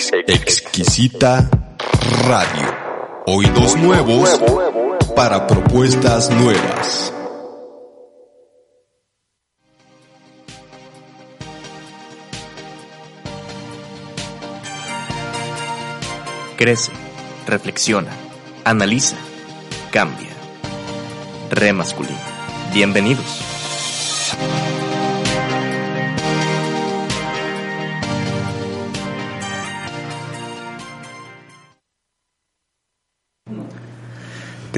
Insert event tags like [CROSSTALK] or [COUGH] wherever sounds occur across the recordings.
Exquisita Radio. Oídos nuevos para propuestas nuevas. Crece, reflexiona, analiza, cambia. Re masculino. Bienvenidos.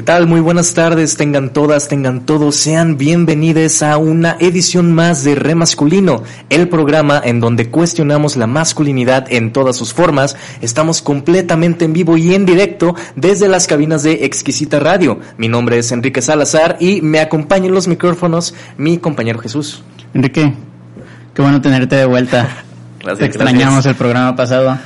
¿Qué tal? Muy buenas tardes, tengan todas, tengan todos, sean bienvenidos a una edición más de Re Masculino, el programa en donde cuestionamos la masculinidad en todas sus formas. Estamos completamente en vivo y en directo desde las cabinas de Exquisita Radio. Mi nombre es Enrique Salazar y me acompaña en los micrófonos mi compañero Jesús. Enrique, qué bueno tenerte de vuelta. [LAUGHS] Gracias, Te extrañamos gracias. el programa pasado.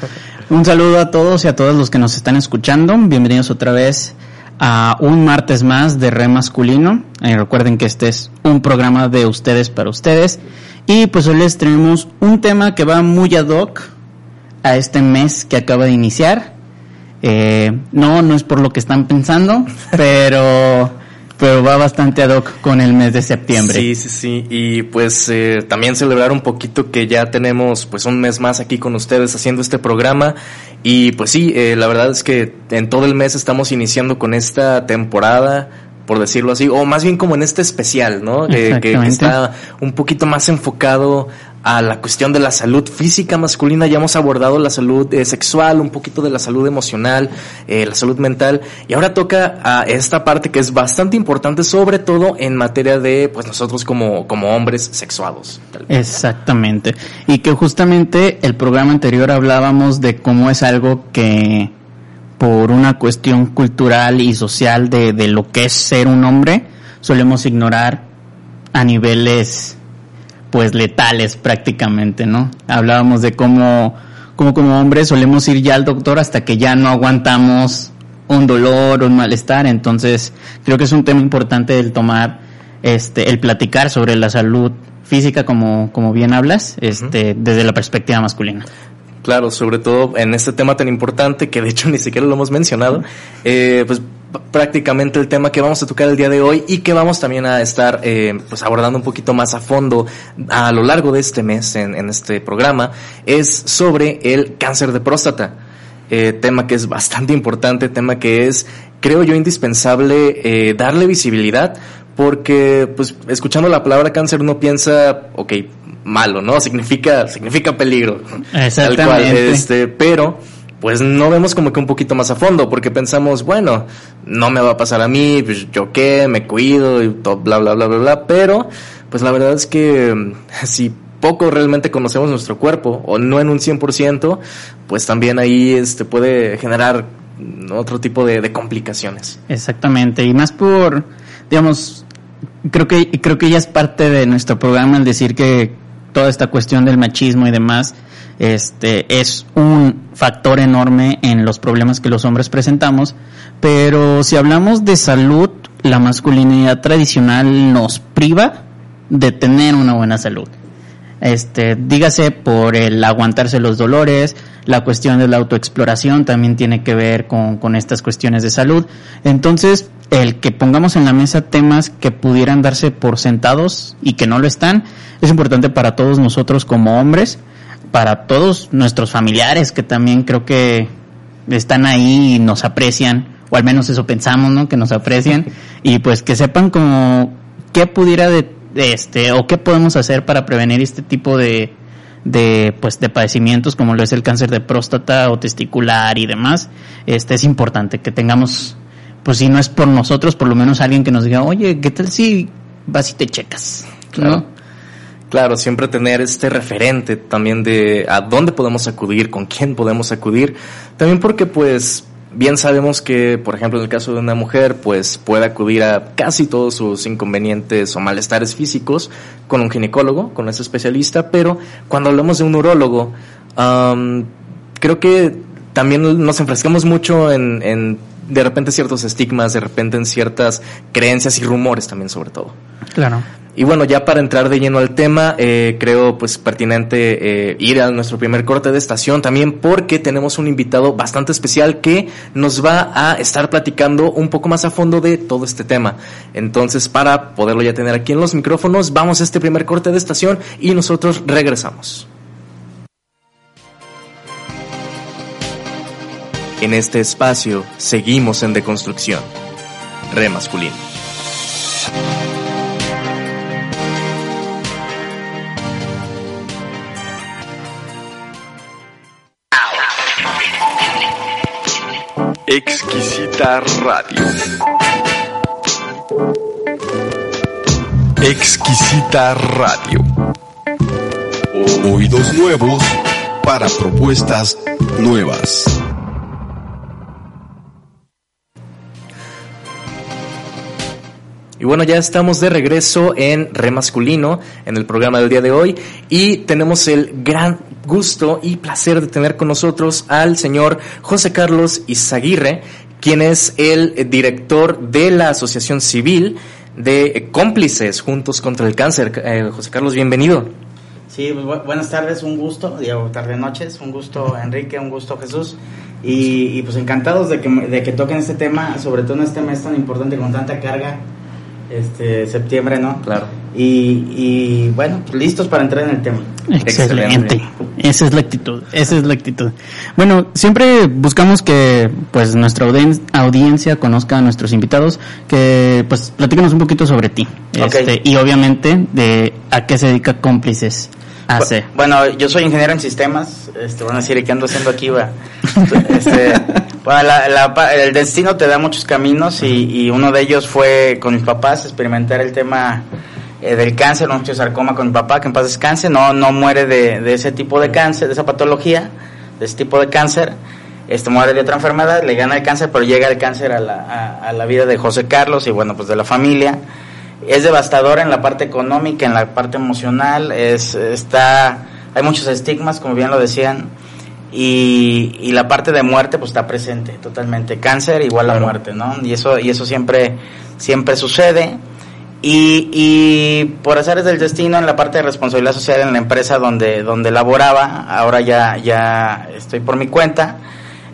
Un saludo a todos y a todos los que nos están escuchando. Bienvenidos otra vez a un martes más de Re Masculino. Eh, recuerden que este es un programa de ustedes para ustedes. Y pues hoy les tenemos un tema que va muy ad hoc a este mes que acaba de iniciar. Eh, no, no es por lo que están pensando, [LAUGHS] pero, pero va bastante ad hoc con el mes de septiembre. Sí, sí, sí. Y pues eh, también celebrar un poquito que ya tenemos pues un mes más aquí con ustedes haciendo este programa. Y pues sí, eh, la verdad es que en todo el mes estamos iniciando con esta temporada por decirlo así, o más bien como en este especial, ¿no? Que- que, que Exactamente. está un poquito más enfocado a la cuestión de la salud física masculina. Ya hemos abordado la salud eh, sexual, un poquito de la salud emocional, eh, la salud mental, y ahora toca a esta parte que es bastante importante, sobre todo en materia de, pues nosotros como, como hombres sexuados. Exactamente. Y que justamente el programa anterior hablábamos de cómo es algo que por una cuestión cultural y social de, de lo que es ser un hombre, solemos ignorar a niveles pues letales prácticamente, ¿no? Hablábamos de cómo, cómo como hombres solemos ir ya al doctor hasta que ya no aguantamos un dolor, un malestar, entonces creo que es un tema importante el tomar, este, el platicar sobre la salud física como, como bien hablas, este, desde la perspectiva masculina. Claro, sobre todo en este tema tan importante que de hecho ni siquiera lo hemos mencionado, eh, pues prácticamente el tema que vamos a tocar el día de hoy y que vamos también a estar eh, pues abordando un poquito más a fondo a lo largo de este mes en, en este programa es sobre el cáncer de próstata. Eh, tema que es bastante importante, tema que es, creo yo, indispensable eh, darle visibilidad, porque, pues, escuchando la palabra cáncer uno piensa, ok, malo, ¿no? Significa, significa peligro. Tal cual, Exactamente. este, pero, pues no vemos como que un poquito más a fondo, porque pensamos, bueno, no me va a pasar a mí, pues yo qué, me cuido y todo, bla, bla, bla, bla, bla, pero, pues la verdad es que [LAUGHS] si poco realmente conocemos nuestro cuerpo, o no en un 100%, pues también ahí este puede generar otro tipo de, de complicaciones. Exactamente, y más por, digamos, creo que creo que ya es parte de nuestro programa el decir que toda esta cuestión del machismo y demás este es un factor enorme en los problemas que los hombres presentamos, pero si hablamos de salud, la masculinidad tradicional nos priva de tener una buena salud. Este, dígase por el aguantarse los dolores, la cuestión de la autoexploración también tiene que ver con, con estas cuestiones de salud. Entonces, el que pongamos en la mesa temas que pudieran darse por sentados y que no lo están, es importante para todos nosotros como hombres, para todos nuestros familiares que también creo que están ahí y nos aprecian, o al menos eso pensamos, ¿no? Que nos aprecian, y pues que sepan como qué pudiera de, este, o qué podemos hacer para prevenir este tipo de, de, pues, de padecimientos como lo es el cáncer de próstata o testicular y demás. Este es importante que tengamos, pues si no es por nosotros, por lo menos alguien que nos diga, oye, ¿qué tal si vas y te checas? Claro. Claro, siempre tener este referente también de a dónde podemos acudir, con quién podemos acudir. También porque pues bien sabemos que, por ejemplo, en el caso de una mujer, pues puede acudir a casi todos sus inconvenientes o malestares físicos con un ginecólogo, con ese especialista, pero cuando hablamos de un urólogo, creo que también nos enfrascamos mucho en, en de repente ciertos estigmas, de repente en ciertas creencias y rumores también sobre todo. Claro. Y bueno, ya para entrar de lleno al tema, eh, creo pues pertinente eh, ir a nuestro primer corte de estación también porque tenemos un invitado bastante especial que nos va a estar platicando un poco más a fondo de todo este tema. Entonces, para poderlo ya tener aquí en los micrófonos, vamos a este primer corte de estación y nosotros regresamos. En este espacio seguimos en deconstrucción. Re masculino. Exquisita Radio. Exquisita Radio. Oídos nuevos para propuestas nuevas. Y bueno, ya estamos de regreso en Re Masculino, en el programa del día de hoy, y tenemos el gran gusto y placer de tener con nosotros al señor José Carlos Izaguirre, quien es el director de la Asociación Civil de Cómplices Juntos contra el Cáncer. Eh, José Carlos, bienvenido. Sí, bu buenas tardes, un gusto, digo, tarde noches, un gusto Enrique, un gusto Jesús, y, y pues encantados de que, de que toquen este tema, sobre todo en este mes tan importante con tanta carga este septiembre, ¿no? Claro. Y, y bueno, listos para entrar en el tema. Excelente. Esa es la actitud, esa es la actitud. Bueno, siempre buscamos que pues nuestra audien audiencia conozca a nuestros invitados, que pues platícanos un poquito sobre ti. Okay. Este, y obviamente de a qué se dedica Cómplices AC. Bueno, yo soy ingeniero en sistemas, este, van a decir, ¿qué ando haciendo aquí? Va? [LAUGHS] Este, bueno, la, la, el destino te da muchos caminos y, y, uno de ellos fue con mis papás, experimentar el tema eh, del cáncer, un sarcoma con mi papá, que en paz descanse, no, no muere de, de, ese tipo de cáncer, de esa patología, de ese tipo de cáncer, este muere de otra enfermedad, le gana el cáncer, pero llega el cáncer a la, a, a la vida de José Carlos y bueno, pues de la familia. Es devastador en la parte económica, en la parte emocional, es, está, hay muchos estigmas, como bien lo decían, y, y, la parte de muerte pues está presente totalmente. Cáncer igual a muerte no y eso y eso siempre siempre sucede. Y, y por azares del destino en la parte de responsabilidad social en la empresa donde donde laboraba ahora ya ya estoy por mi cuenta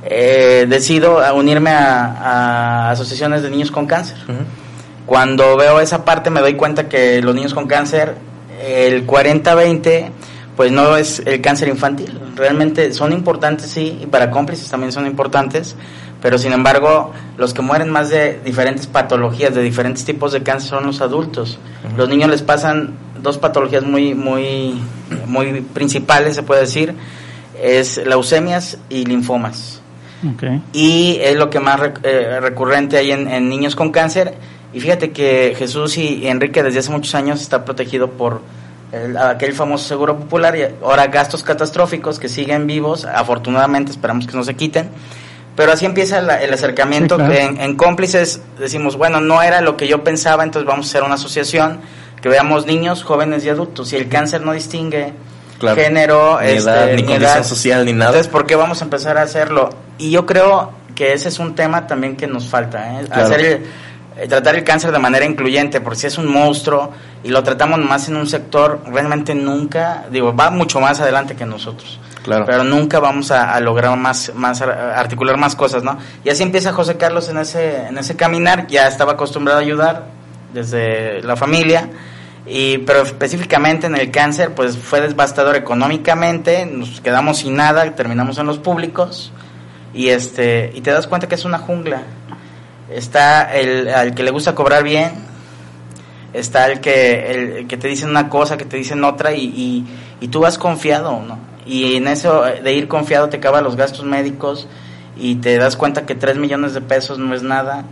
eh, decido unirme a, a, asociaciones de niños con cáncer. Uh -huh. cuando veo esa parte me doy cuenta que los niños con cáncer el 40-20 pues no es el cáncer infantil. Realmente son importantes, sí, y para cómplices también son importantes, pero sin embargo, los que mueren más de diferentes patologías, de diferentes tipos de cáncer, son los adultos. Uh -huh. Los niños les pasan dos patologías muy, muy, muy principales, se puede decir, es leucemias y linfomas. Okay. Y es lo que más eh, recurrente hay en, en niños con cáncer. Y fíjate que Jesús y Enrique desde hace muchos años está protegido por el, aquel famoso seguro popular y ahora gastos catastróficos que siguen vivos, afortunadamente esperamos que no se quiten. Pero así empieza la, el acercamiento sí, claro. que en, en, cómplices decimos, bueno, no era lo que yo pensaba, entonces vamos a hacer una asociación que veamos niños, jóvenes y adultos. Y el cáncer no distingue claro. género, ni, este, edad, ni, ni condición edad. social, ni nada. Entonces, ¿por qué vamos a empezar a hacerlo? Y yo creo que ese es un tema también que nos falta, ¿eh? Claro. hacer el, eh, tratar el cáncer de manera incluyente, porque si es un monstruo y lo tratamos más en un sector, realmente nunca, digo, va mucho más adelante que nosotros. Claro. Pero nunca vamos a, a, lograr más, más, articular más cosas, ¿no? Y así empieza José Carlos en ese, en ese caminar, ya estaba acostumbrado a ayudar desde la familia, y, pero específicamente en el cáncer, pues fue devastador económicamente, nos quedamos sin nada, terminamos en los públicos, y este, y te das cuenta que es una jungla, está el al que le gusta cobrar bien, está el que, el, el que te dicen una cosa, que te dicen otra y, y, y, tú vas confiado, ¿no? Y en eso de ir confiado te acaba los gastos médicos y te das cuenta que 3 millones de pesos no es nada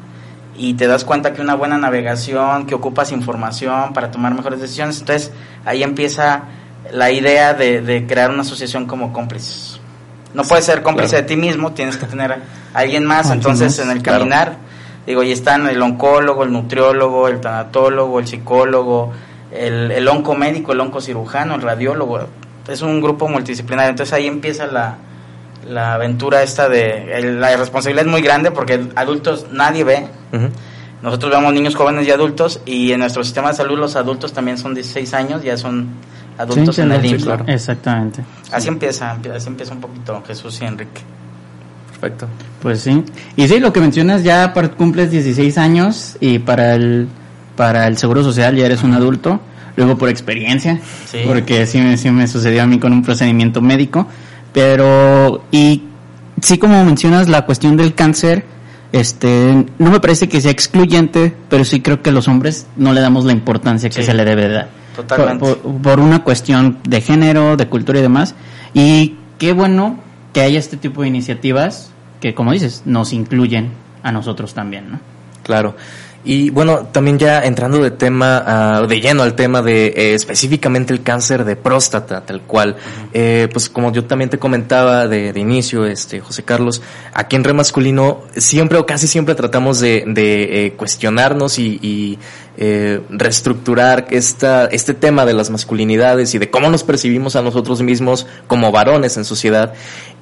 y te das cuenta que una buena navegación, que ocupas información para tomar mejores decisiones, entonces ahí empieza la idea de, de crear una asociación como cómplices. No puedes ser cómplice claro. de ti mismo, tienes que tener a alguien más, entonces en el caminar... Claro Digo, y están el oncólogo, el nutriólogo, el tanatólogo, el psicólogo, el, el oncomédico, el oncocirujano, el radiólogo. Es un grupo multidisciplinario. Entonces ahí empieza la, la aventura esta de el- la responsabilidad es muy grande porque adultos nadie ve. Nosotros vemos niños, jóvenes y adultos y en nuestro sistema de salud los adultos también son 16 años, ya son adultos Sí, en el IMSS. claro. Exactamente. Así empieza, empie- así empieza un poquito Jesús y Enrique. Perfecto. Pues sí. Y sí, lo que mencionas, ya cumples 16 años y para el, para el Seguro Social ya eres un adulto. Luego por experiencia, Sí. porque sí, me- sí me sucedió a mí con un procedimiento médico. Pero, y sí como mencionas la cuestión del cáncer, este, no me parece que sea excluyente, pero sí creo que los hombres no le damos la importancia que Sí. se le debe dar. Totalmente. Por, por- por una cuestión de género, de cultura y demás. Y qué bueno que haya este tipo de iniciativas que, como dices, nos incluyen a nosotros también, ¿no? Claro. Y bueno, también ya entrando de tema, ah, de lleno al tema de eh, específicamente el cáncer de próstata, tal cual. Eh, pues como yo también te comentaba de, de inicio, este José Carlos, aquí en Re Masculino siempre o casi siempre tratamos de, de, eh, cuestionarnos y, y, eh, reestructurar esta, este tema de las masculinidades y de cómo nos percibimos a nosotros mismos como varones en sociedad.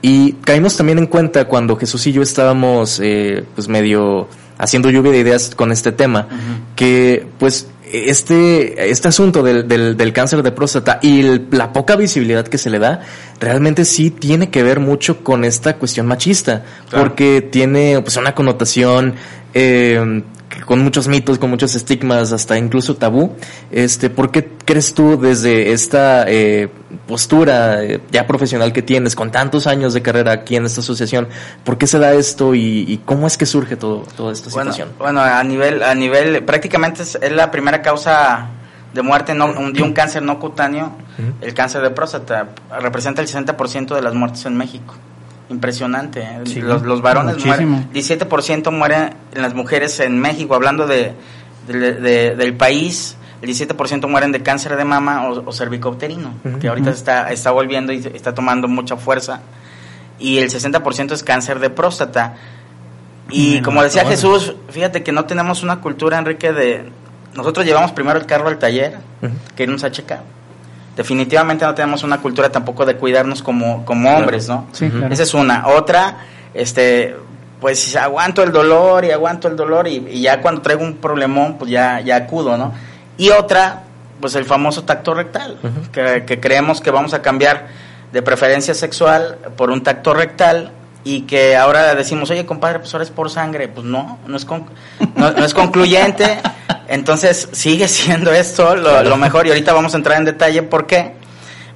Y caímos también en cuenta cuando Jesús y yo estábamos eh, pues medio haciendo lluvia de ideas con este tema, que pues este, este asunto del, del, del cáncer de próstata y el- la poca visibilidad que se le da, realmente sí tiene que ver mucho con esta cuestión machista, Claro. porque tiene pues una connotación eh, con muchos mitos, con muchos estigmas, hasta incluso tabú. Este, ¿Por qué crees tú desde esta eh, postura eh, ya profesional que tienes, con tantos años de carrera aquí en esta asociación, por qué se da esto y, y cómo es que surge todo, toda esta Bueno, situación? bueno, a nivel, a nivel, prácticamente es, es la primera causa de muerte no, un- de un cáncer no cutáneo, el cáncer de próstata. Representa el 60% de las muertes en México. Impresionante. ¿eh? Sí, los, los varones muchísimo. mueren, 17% mueren en las mujeres en México, hablando de, de- de- del país. El 17% mueren de cáncer de mama o, o cervicouterino, que ahorita está, está volviendo y está tomando mucha fuerza. Y el 60% es cáncer de próstata. Y como decía. Jesús, fíjate que no tenemos una cultura, Enrique, de... Nosotros llevamos primero el carro al taller que irnos a checar. Definitivamente no tenemos una cultura tampoco de cuidarnos como, como hombres, ¿no? Sí, claro. Esa es una. Otra, este, pues aguanto el dolor y aguanto el dolor y, y ya cuando traigo un problemón, pues ya, ya acudo, ¿no? Y otra, pues el famoso tacto rectal, que creemos que vamos a cambiar de preferencia sexual por un tacto rectal y que ahora decimos, oye compadre, pues ahora es por sangre, pues no, no es, con- no, no es concluyente, entonces sigue [LAUGHS] siendo esto lo, lo mejor y ahorita vamos a entrar en detalle por qué,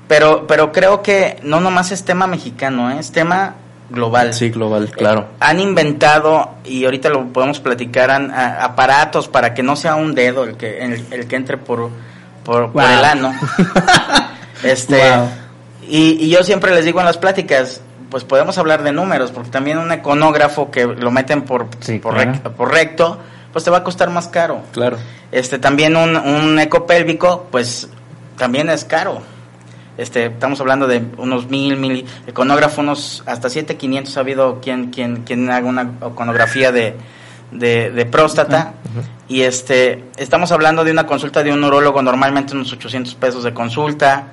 pero, pero creo que no nomás es tema mexicano, ¿eh? es tema global. Sí, global, claro. Han inventado, y ahorita lo podemos platicar, han- a- aparatos para que no sea un dedo el que, el, el que entre por, por, el ano. [LAUGHS] este, Wow. y, y yo siempre les digo en las pláticas, pues podemos hablar de números, porque también un econógrafo que lo meten por, Sí, por, claro. rec- por recto, pues te va a costar más caro. Claro. Este, también un, un eco pélvico, pues también es caro. Este, estamos hablando de unos mil, mil, econógrafo, unos hasta siete quinientos ha habido quien, quien, quien haga una econografía de, de, de próstata. Y este, estamos hablando de una consulta de un urólogo, normalmente unos 800 pesos de consulta.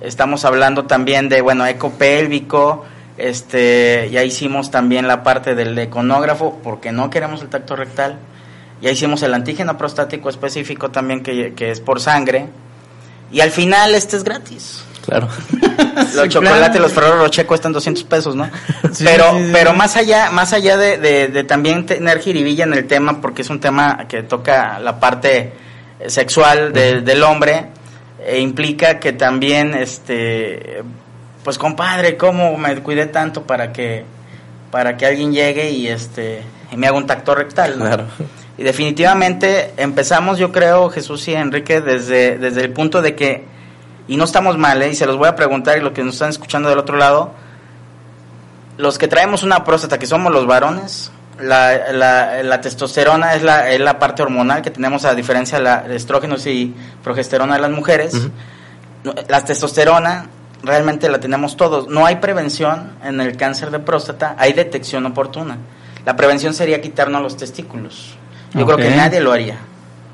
Estamos hablando también de, bueno, eco pélvico. Este, ya hicimos también la parte del econógrafo, porque no queremos el tacto rectal. Ya hicimos el antígeno prostático específico también, que, que es por sangre. Y al final este es gratis. Claro. [LAUGHS] Los Sí, chocolates, claro. los Ferrero Rocher cuestan 200 pesos, ¿no? [LAUGHS] Sí, pero sí, sí. pero más allá más allá de, de- de también tener jiribilla en el tema, porque es un tema que toca la parte eh, sexual de- del hombre, e implica que también, este, pues compadre, ¿cómo me cuidé tanto para que para que alguien llegue y este y me haga un tacto rectal? ¿no? Claro. Y definitivamente empezamos, yo creo, Jesús y Enrique, desde, desde el punto de que, y no estamos mal, ¿eh? y se los voy a preguntar, y los que nos están escuchando del otro lado, los que traemos una próstata, que somos los varones, la, la, la testosterona es la, es la parte hormonal que tenemos a diferencia de la estrógenos y progesterona de las mujeres. No, La testosterona realmente la tenemos todos. No hay prevención en el cáncer de próstata, hay detección oportuna. La prevención sería quitarnos los testículos. Yo creo Ok. que nadie lo haría.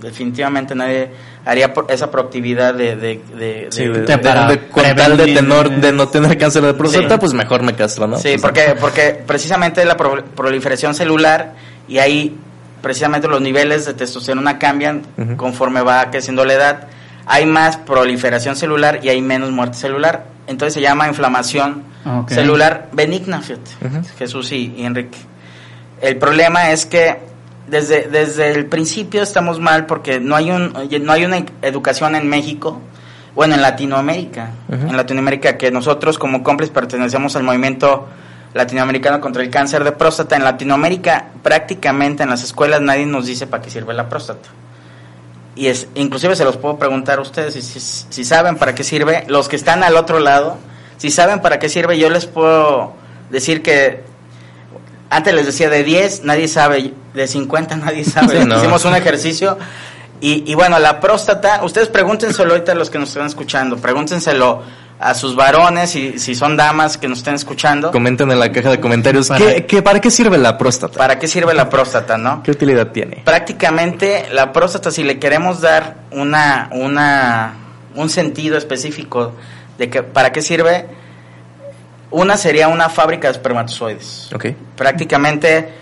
Definitivamente nadie haría por- esa proactividad de... de, de- Sí, de- de, de- de- para de- con tal de, tenor- de no tener cáncer de próstata, Sí. pues mejor me castro, ¿no? Sí, Pues, porque, porque precisamente la pro- proliferación celular y ahí precisamente los niveles de testosterona cambian Ujú. conforme va creciendo la edad. Hay más proliferación celular y hay menos muerte celular. Entonces se llama inflamación Ok. celular benigna, fíjate, Ujú. Jesús y, y Enrique. El problema es que desde, desde el principio estamos mal porque no hay, un, no hay una educación en México, bueno, en Latinoamérica, en Latinoamérica que nosotros como cómplices pertenecemos al movimiento latinoamericano contra el cáncer de próstata. En Latinoamérica prácticamente en las escuelas nadie nos dice para qué sirve la próstata. Y es, inclusive se los puedo preguntar a ustedes si, si, si saben para qué sirve, los que están al otro lado, si saben para qué sirve, yo les puedo decir que antes les decía de 10, nadie sabe, de 50 nadie sabe. [LAUGHS] Sí, no. Hicimos un ejercicio y, y bueno, la próstata, ustedes pregúntenselo ahorita a los que nos están escuchando, pregúntenselo a sus varones y si son damas que nos estén escuchando, Comenten en la caja de comentarios Para- ¿qué, qué- ¿para qué sirve la próstata? para qué sirve la próstata, ¿no? ¿Qué utilidad tiene? prácticamente la próstata si le queremos dar una una un sentido específico de que para qué sirve una sería una fábrica de espermatozoides Ok. prácticamente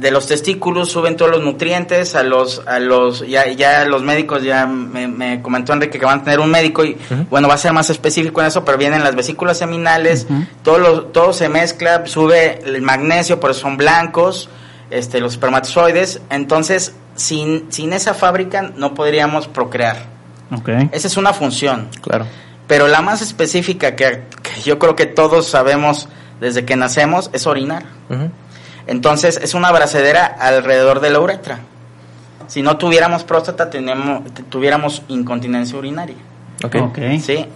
de los testículos suben todos los nutrientes a los a los ya ya los médicos ya me, me comentó Enrique que van a tener un médico y bueno va a ser más específico en eso pero vienen las vesículas seminales todo lo- todo se mezcla sube el magnesio por eso son blancos este los espermatozoides entonces sin sin esa fábrica no podríamos procrear Ok. esa es una función Claro. pero la más específica que, que yo creo que todos sabemos desde que nacemos es orinar. Entonces es una bracedera alrededor de la uretra. Si no tuviéramos próstata, tenemos, tuviéramos incontinencia urinaria. Ok. Ok. Sí.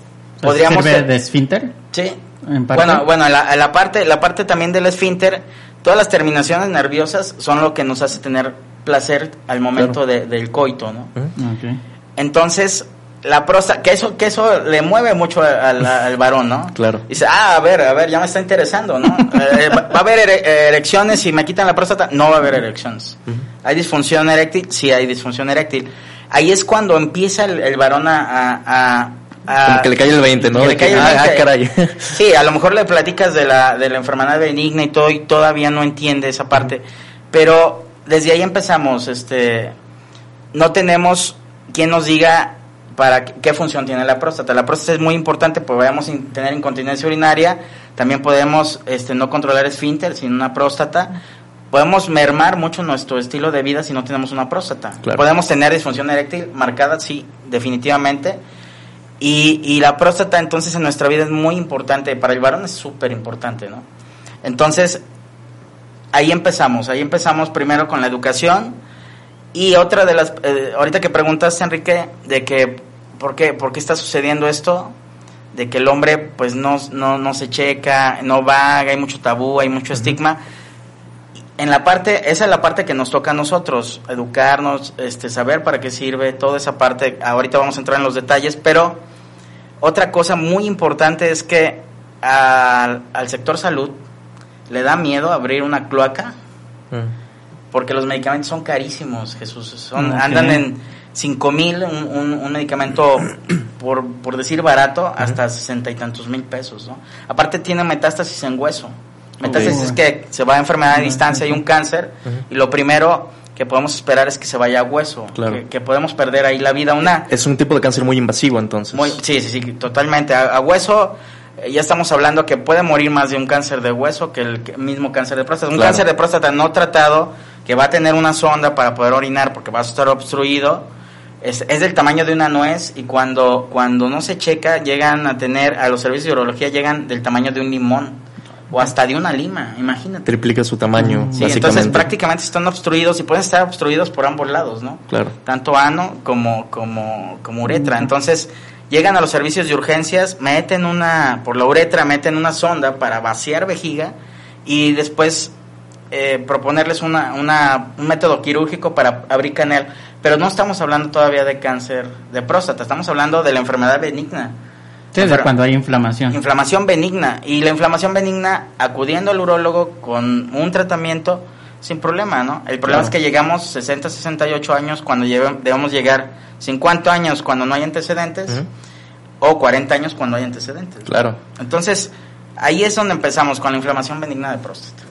Podríamos ¿Sirve ser- de esfínter? Sí. en parte? Bueno, bueno, la, la parte, la parte también del esfínter, todas las terminaciones nerviosas son lo que nos hace tener placer al momento de- del coito, ¿no? Ujú. Ok. Entonces, la próstata, que eso, que eso le mueve mucho al, al- varón, ¿no? Claro. Dice, ah, a ver, a ver, ya me está interesando, ¿no? [LAUGHS] Eh, va, va a haber ere- erecciones si me quitan la próstata? No va a haber erecciones. ¿Hay disfunción eréctil? Sí, hay disfunción eréctil. Ahí es cuando empieza el, el varón a... a- a- a- Como que le cae el 20, ¿no? que le cae que, el ah, 20. ah, caray. [LAUGHS] Sí, a lo mejor le platicas de la, de la enfermedad benigna y todo y todavía no entiende esa parte. Pero desde ahí empezamos, este, no tenemos quien nos diga para qué, función tiene la próstata. La próstata es muy importante, podemos tener incontinencia urinaria, también podemos este, no controlar esfínter sin una próstata. Podemos mermar mucho nuestro estilo de vida si no tenemos una próstata. Claro. Podemos tener disfunción eréctil marcada, sí, definitivamente. Y, y la próstata entonces en nuestra vida es muy importante, para el varón es súper importante, ¿no? Entonces, ahí empezamos, ahí empezamos primero con la educación y otra de las, eh, ahorita que preguntaste Enrique, de que, ¿por qué, ¿por qué está sucediendo esto? De que el hombre pues no, no, no se checa, no va, hay mucho tabú, hay mucho estigma. En la parte, esa es la parte que nos toca a nosotros, educarnos, este, saber para qué sirve, toda esa parte, ahorita vamos a entrar en los detalles, pero otra cosa muy importante es que al, al sector salud le da miedo abrir una cloaca Mm. porque los medicamentos son carísimos, Jesús. Son, Ok. Andan en 5 mil un, un, un medicamento, [CLEARS THROAT] por, por decir barato, hasta sesenta y tantos mil pesos. ¿no? Aparte tiene metástasis en hueso. Metástasis es que se va a enfermedad a distancia y un cáncer y lo primero que podemos esperar es que se vaya a hueso, Claro. que, que podemos perder ahí la vida. Una, Es un tipo de cáncer muy invasivo, entonces. muy, sí, sí, sí, totalmente. A, a hueso, eh, ya estamos hablando que puede morir más de un cáncer de hueso que el que- mismo cáncer de próstata. Un Claro. cáncer de próstata no tratado, que va a tener una sonda para poder orinar porque va a estar obstruido, es, es del tamaño de una nuez y cuando, cuando no se checa, llegan a tener, a los servicios de urología llegan del tamaño de un limón o hasta de una lima, imagínate. Triplica su tamaño, Sí, básicamente. entonces prácticamente están obstruidos y pueden estar obstruidos por ambos lados, ¿no? Claro. tanto ano como, como, como uretra. Entonces, llegan a los servicios de urgencias, meten una, por la uretra, meten una sonda para vaciar vejiga y después eh, proponerles una, una, un método quirúrgico para abrir canal. Pero no estamos hablando todavía de cáncer de próstata, estamos hablando de la enfermedad benigna. Sí, de Enfer- cuando hay inflamación. Inflamación benigna. Y la inflamación benigna, acudiendo al urólogo con un tratamiento, sin problema, ¿no? El problema Claro. es que llegamos 60, 68 años cuando lleve- debemos llegar 50 años cuando no hay antecedentes o 40 años cuando hay antecedentes. Claro. Entonces, ahí es donde empezamos con la inflamación benigna de próstata.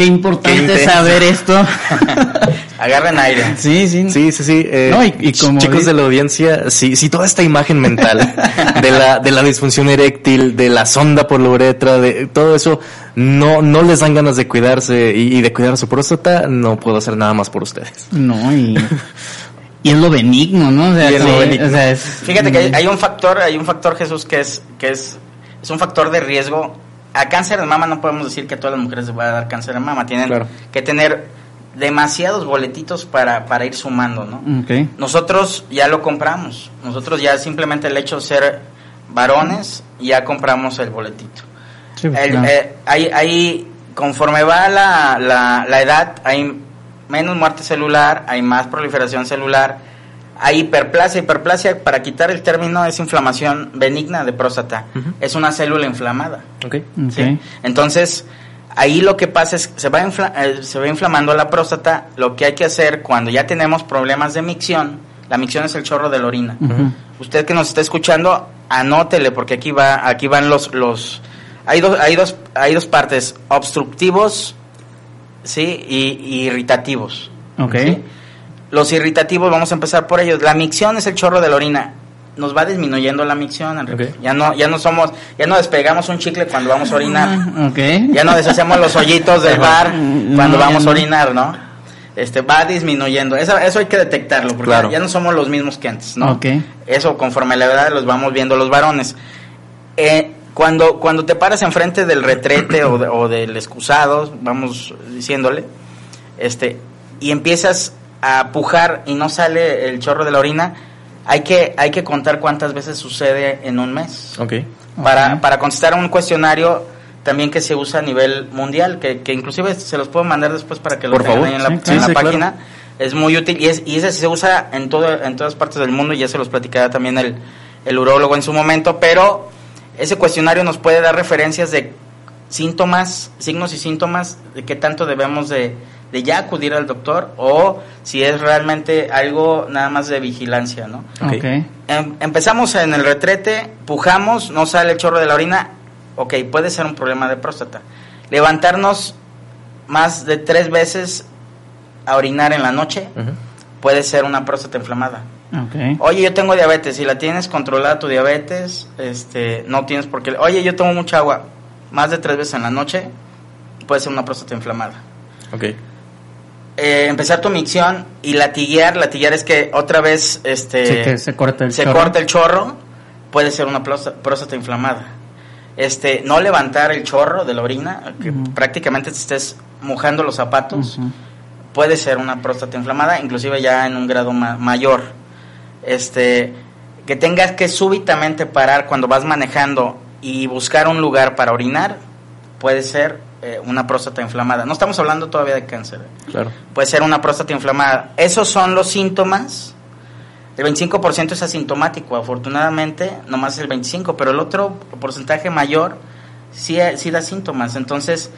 Qué importante Qué saber esto. [LAUGHS] Agarren aire. sí, sí. Sí, sí, sí. eh, No, y- y como chicos de la audiencia, si, si toda esta imagen mental de la, de la disfunción eréctil, de la sonda por la uretra, de todo eso, no, no les dan ganas de cuidarse y, y de cuidar su próstata, no puedo hacer nada más por ustedes. No, y, y es lo benigno, ¿no? O sea, Y es lo benigno. o sea, es- Fíjate que hay, hay un factor, hay un factor Jesús que es que es es un factor de riesgo. A cáncer de mama no podemos decir que a todas las mujeres les va a dar cáncer de mama, tienen Claro. que tener demasiados boletitos para, para ir sumando, ¿no? Ok. Nosotros ya lo compramos. Nosotros ya simplemente el hecho de ser varones ya compramos el boletito. Sí, pues, El- claro. eh, hay, hay- conforme va la, la, la edad, hay menos muerte celular, hay más proliferación celular, hay hiperplasia. Hiperplasia, para quitar el término, es inflamación benigna de próstata. Es una célula inflamada. ¿Ok? Ok. ¿sí? Entonces, ahí lo que pasa es que se va, infla- eh, se va inflamando la próstata. Lo que hay que hacer cuando ya tenemos problemas de micción, la micción es el chorro de la orina. Usted que nos está escuchando, anótele porque aquí va, aquí van los, los, hay dos, hay dos, hay dos partes, obstructivos, sí, y, y irritativos. Ok. ¿sí? Los irritativos, vamos a empezar por ellos. La micción es el chorro de la orina. Nos va disminuyendo la micción, Enrique. Ya no, ya no somos, ya no despegamos un chicle cuando vamos a orinar. Ah. Ya no deshacemos los hoyitos del bar cuando vamos no. a orinar, ¿no? Este va disminuyendo. Eso, eso hay que detectarlo, porque Claro. ya no somos los mismos que antes, ¿no? Eso conforme a la edad los vamos viendo los varones. Eh, cuando, cuando te paras enfrente del retrete o, de- o del excusado, vamos diciéndole, este, y empiezas a pujar y no sale el chorro de la orina, hay que, hay que contar cuántas veces sucede en un mes Ok. para, Ok. para contestar un cuestionario también que se usa a nivel mundial, que, que inclusive se los puedo mandar después para que lo Por tengan favor. ahí en la, Sí, en claro. la Sí, sí, página. Es muy útil y, es, y ese se usa en, todo, en todas partes del mundo y ya se los platicará también el, el urólogo en su momento, pero ese cuestionario nos puede dar referencias de síntomas, signos y síntomas de qué tanto debemos de, de ya acudir al doctor o si es realmente algo nada más de vigilancia, ¿no? Ok. Ok. Em- empezamos en el retrete, pujamos, no sale el chorro de la orina, ok, puede ser un problema de próstata. Levantarnos más de tres veces a orinar en la noche puede ser una próstata inflamada. Ok. Oye, yo tengo diabetes, si la tienes controlada tu diabetes, este, no tienes por qué. Oye, yo tomo mucha agua, más de tres veces en la noche, puede ser una próstata inflamada. Ok. Eh, empezar tu micción y latiguear, latiguear es que otra vez, este, Sí, que se corta el se chorro. corta el chorro, puede ser una próstata, próstata inflamada. Este, no levantar el chorro de la orina, que prácticamente te estés mojando los zapatos, puede ser una próstata inflamada, inclusive ya en un grado ma- mayor. Este, que tengas que súbitamente parar cuando vas manejando y buscar un lugar para orinar, puede ser eh, una próstata inflamada. No estamos hablando todavía de cáncer. Claro. puede ser una próstata inflamada. Esos son los síntomas. El 25% es asintomático, afortunadamente, nomás el 25%, pero el otro porcentaje mayor sí, sí da síntomas. Entonces,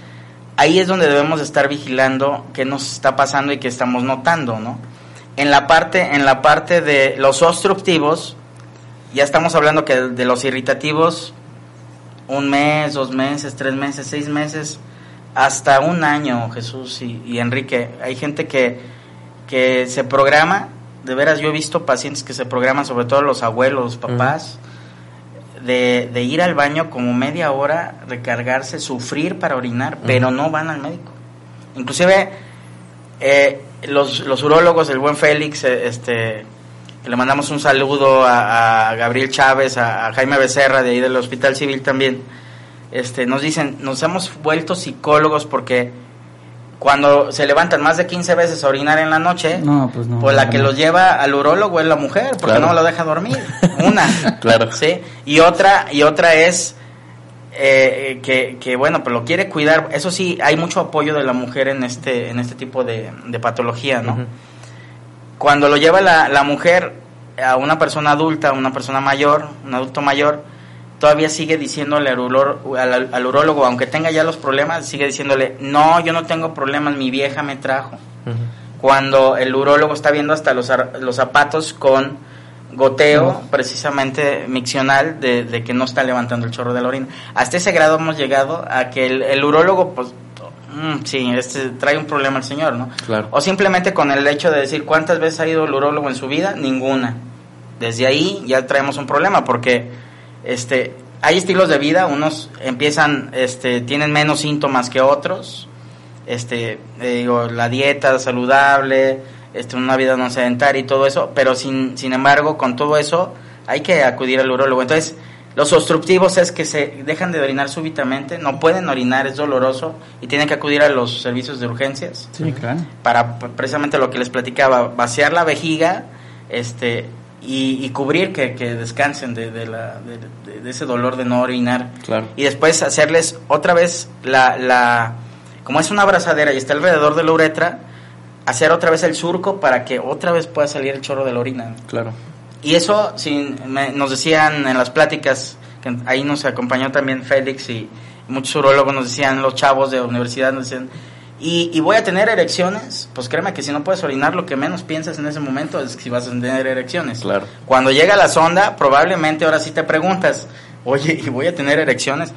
ahí es donde debemos estar vigilando qué nos está pasando y qué estamos notando, ¿no? En la parte, en la parte de los obstructivos, ya estamos hablando que de los irritativos, un mes, dos meses, tres meses, seis meses, hasta un año, Jesús y, y Enrique. Hay gente que, que se programa, de veras yo he visto pacientes que se programan, sobre todo los abuelos, papás, de, de ir al baño como media hora, recargarse, sufrir para orinar, pero no van al médico. Inclusive eh, los, los urólogos, el buen Félix, eh, este, le mandamos un saludo a, a Gabriel Chávez, a, a Jaime Becerra de ahí del Hospital Civil también, este, nos dicen, nos hemos vuelto psicólogos porque cuando se levantan más de 15 veces a orinar en la noche, No, pues no. pues la que los lleva al urólogo es la mujer, porque Claro. no lo deja dormir. [LAUGHS] Una. Claro. ¿Sí? Y otra, y otra es eh, que, que, bueno, pues lo quiere cuidar. Eso sí, hay mucho apoyo de la mujer en este, en este tipo de, de patología, ¿no? Cuando lo lleva la, la mujer a una persona adulta, a una persona mayor, un adulto mayor, todavía sigue diciéndole al, urolo- al, al urólogo, aunque tenga ya los problemas, sigue diciéndole, no, yo no tengo problemas, mi vieja me trajo. Cuando el urólogo está viendo hasta los, los zapatos con goteo, precisamente miccional, de, de que no está levantando el chorro de la orina. Hasta ese grado hemos llegado a que el, el urólogo, pues, mm, sí, este, trae un problema el señor, ¿no? Claro. O simplemente con el hecho de decir cuántas veces ha ido el urólogo en su vida, ninguna. Desde ahí ya traemos un problema porque este hay estilos de vida, unos empiezan este tienen menos síntomas que otros. Este, eh, digo, la dieta saludable, este una vida no sedentaria y todo eso, pero sin sin embargo, con todo eso hay que acudir al urólogo. Entonces, los obstructivos es que se dejan de orinar súbitamente, no pueden orinar, es doloroso y tienen que acudir a los servicios de urgencias Sí, claro. para precisamente lo que les platicaba, vaciar la vejiga este y, y cubrir que, que descansen de, de la, de, ese dolor de no orinar. Claro. Y después hacerles otra vez la, la, como es una abrazadera y está alrededor de la uretra, hacer otra vez el surco para que otra vez pueda salir el chorro de la orina. Claro. Y eso, sin, me- nos decían en las pláticas, que ahí nos acompañó también Félix y muchos urólogos nos decían, los chavos de universidad nos decían, y, y voy a tener erecciones, pues créeme que si no puedes orinar, lo que menos piensas en ese momento es si vas a tener erecciones. Claro. Cuando llega la sonda, probablemente ahora sí te preguntas, oye, ¿y voy a tener erecciones?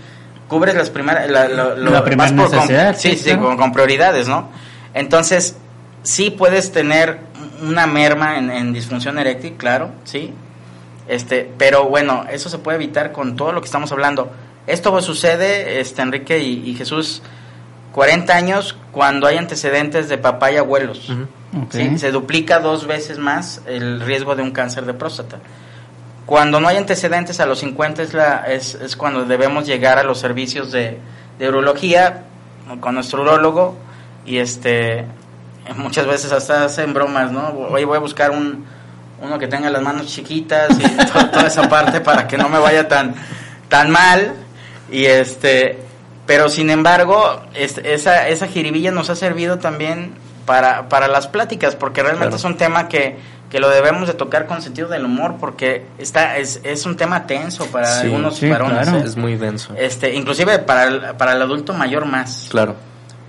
Cubres las primeras, la, lo- lo- La primera con- sí, sí, sí, claro. con, con prioridades, ¿no? Entonces, sí puedes tener una merma en, en disfunción eréctil, claro, sí. Este, pero bueno, eso se puede evitar con todo lo que estamos hablando. Esto sucede, este, Enrique y, y Jesús, 40 años cuando hay antecedentes de papá y abuelos. Sí, se duplica dos veces más el riesgo de un cáncer de próstata. Cuando no hay antecedentes a los 50 es, la, es, es cuando debemos llegar a los servicios de, de urología con nuestro urólogo y este muchas veces hasta hacen bromas, ¿no? Hoy voy a buscar un, uno que tenga las manos chiquitas y [LAUGHS] to- toda esa parte para que no me vaya tan, tan mal y este pero sin embargo esa, esa jiribilla nos ha servido también para, para las pláticas porque realmente Claro. es un tema que, que lo debemos de tocar con sentido del humor porque está es, es un tema tenso para Sí, algunos sí, varones claro. ¿eh? Es muy denso. este inclusive para el, para el adulto mayor más Claro.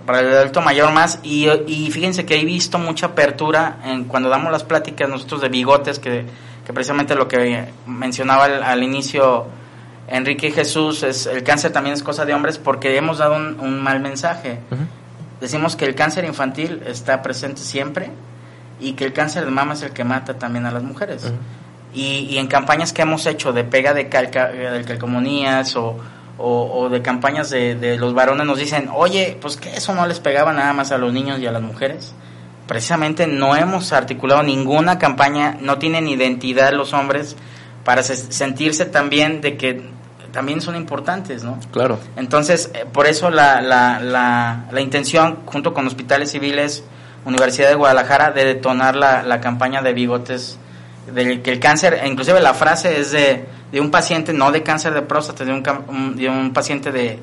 para el adulto mayor más y, y fíjense que he visto mucha apertura en cuando damos las pláticas nosotros de bigotes que, que precisamente lo que mencionaba al, al inicio Enrique Jesús es el cáncer también es cosa de hombres porque hemos dado un, un mal mensaje. Decimos que el cáncer infantil está presente siempre y que el cáncer de mama es el que mata también a las mujeres. Y, y en campañas que hemos hecho de pega de, calca, de calcomanías o, o, o de campañas de, de los varones nos dicen, oye, pues que eso no les pegaba nada más a los niños y a las mujeres. Precisamente no hemos articulado ninguna campaña, no tienen identidad los hombres para se- sentirse también de que también son importantes, ¿no? Claro. Entonces, eh, por eso la, la, la, la intención, junto con hospitales civiles, Universidad de Guadalajara, de detonar la, la campaña de bigotes, del que el cáncer, e inclusive la frase es de, de un paciente, no de cáncer de próstata, de un, de un paciente de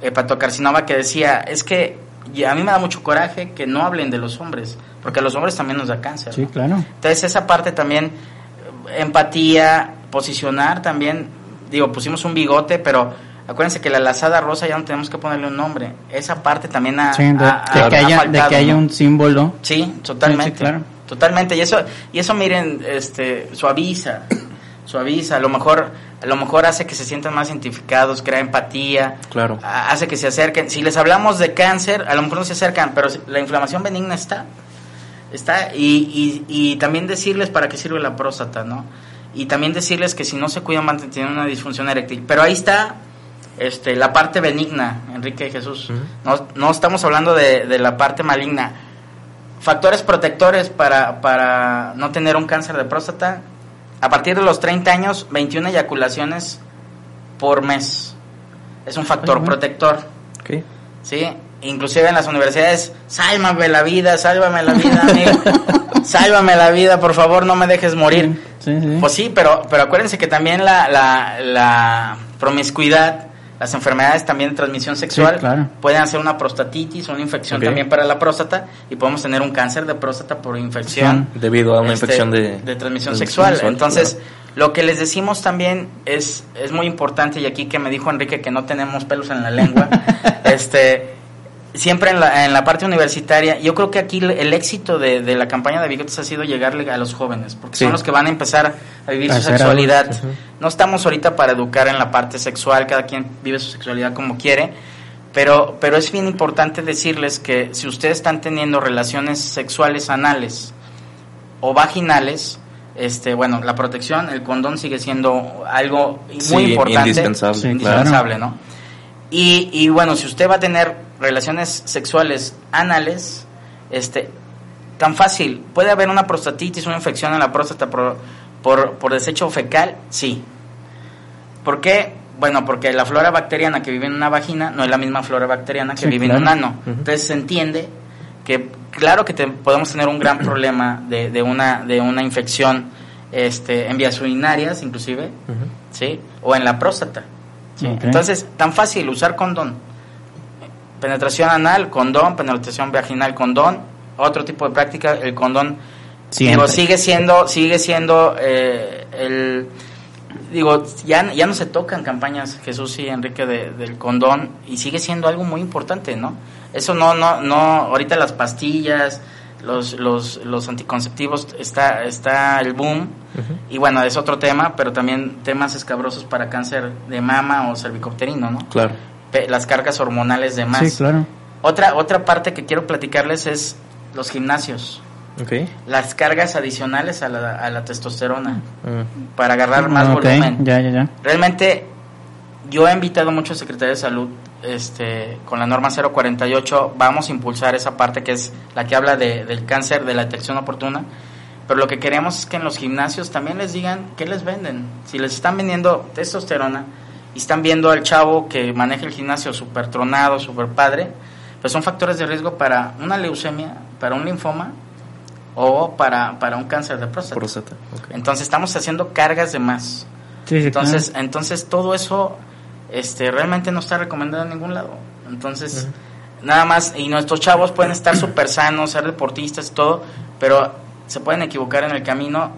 hepatocarcinoma que decía, es que y a mí me da mucho coraje que no hablen de los hombres, porque a los hombres también nos da cáncer. Sí, ¿no? claro. Entonces esa parte también, empatía, posicionar también, digo, pusimos un bigote, pero acuérdense que la lazada rosa ya no tenemos que ponerle un nombre. Esa parte también ha, Sí, de, ha- de ha- que ha haya, de que haya ¿no? un símbolo. Sí, totalmente. Sí, sí, claro. Totalmente. Y eso, y eso miren, este, suaviza, suaviza, a lo mejor, a lo mejor hace que se sientan más identificados, crea empatía, Claro. hace que se acerquen. Si les hablamos de cáncer, a lo mejor no se acercan, pero la inflamación benigna está. Está, y, y, y también decirles para qué sirve la próstata, ¿no? Y también decirles que si no se cuidan van a tener una disfunción eréctil. Pero ahí está este, la parte benigna, Enrique Jesús. No, no estamos hablando de, de la parte maligna. Factores protectores para, para no tener un cáncer de próstata. A partir de los 30 años, 21 eyaculaciones por mes. Es un factor protector. ¿sí? Inclusive en las universidades, sálvame la vida, sálvame la vida, amigo. [LAUGHS] sálvame la vida, por favor, no me dejes morir. Sí, sí. Pues sí, pero, pero acuérdense que también la, la, la promiscuidad, las enfermedades también de transmisión sexual Sí, claro. pueden hacer una prostatitis, una infección también para la próstata y podemos tener un cáncer de próstata por infección Debido a una este, infección de, de transmisión de sexual. sexual, Entonces, Lo que les decimos también es, es muy importante, y aquí que me dijo Enrique que no tenemos pelos en la lengua, [LAUGHS] este, siempre en la, en la parte universitaria, yo creo que aquí el éxito de, de la campaña de Bigotes ha sido llegarle a los jóvenes, porque Sí. son los que van a empezar a vivir A su sexualidad. No estamos ahorita para educar en la parte sexual, cada quien vive su sexualidad como quiere, pero, pero es bien importante decirles que si ustedes están teniendo relaciones sexuales anales o vaginales, este, bueno, la protección, el condón sigue siendo algo muy Sí, importante, indispensable, indispensable, ¿no? Y, y bueno, si usted va a tener relaciones sexuales anales, este, tan fácil, puede haber una prostatitis, una infección en la próstata por, por, por desecho fecal, sí. ¿Por qué? Bueno, porque la flora bacteriana que vive en una vagina no es la misma flora bacteriana que Sí, vive claro. en un ano. Entonces se entiende que claro que te- podemos tener un gran [CLEARS THROAT] problema de, de una de una infección este en vías urinarias inclusive. ¿sí? O en la próstata. Entonces, tan fácil usar condón. Penetración anal, condón, penetración vaginal, condón, otro tipo de práctica, el condón Siempre. digo, sigue siendo sigue siendo eh, el digo, ya, ya no se tocan campañas Jesús y Enrique de- del condón y sigue siendo algo muy importante, ¿no? Eso no, no, no, ahorita las pastillas, los, los, los anticonceptivos, está, está el boom, y bueno, es otro tema, pero también temas escabrosos para cáncer de mama o cervicouterino, ¿no? Claro. Las cargas hormonales de más. Sí, claro. Otra, otra parte que quiero platicarles es los gimnasios, Ok. las cargas adicionales a la, a la testosterona Mm. para agarrar más volumen. Ya, ya, ya. Realmente yo he invitado mucho al secretario de salud este, con la norma 048, vamos a impulsar esa parte que es la que habla de, del cáncer, de la detección oportuna, pero lo que queremos es que en los gimnasios también les digan qué les venden. Si les están vendiendo testosterona y están viendo al chavo que maneja el gimnasio súper tronado, súper padre, pues son factores de riesgo para una leucemia, para un linfoma o para, para un cáncer de próstata. Entonces estamos haciendo cargas de más. Sí, sí, Entonces, claro. entonces todo eso este realmente no está recomendado en ningún lado. Entonces, nada más, y nuestros chavos pueden estar súper sanos, ser deportistas y todo, pero se pueden equivocar en el camino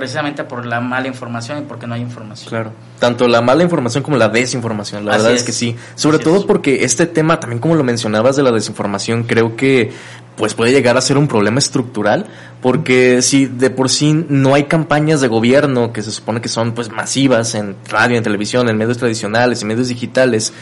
precisamente por la mala información y porque no hay información. Claro. Tanto la mala información como la desinformación. La Así verdad es. es. que sí. Sobre Así todo es. porque este tema, también como lo mencionabas de la desinformación, creo que pues puede llegar a ser un problema estructural. Porque si de por sí no hay campañas de gobierno que se supone que son pues masivas en radio, en televisión, en medios tradicionales, en medios digitales,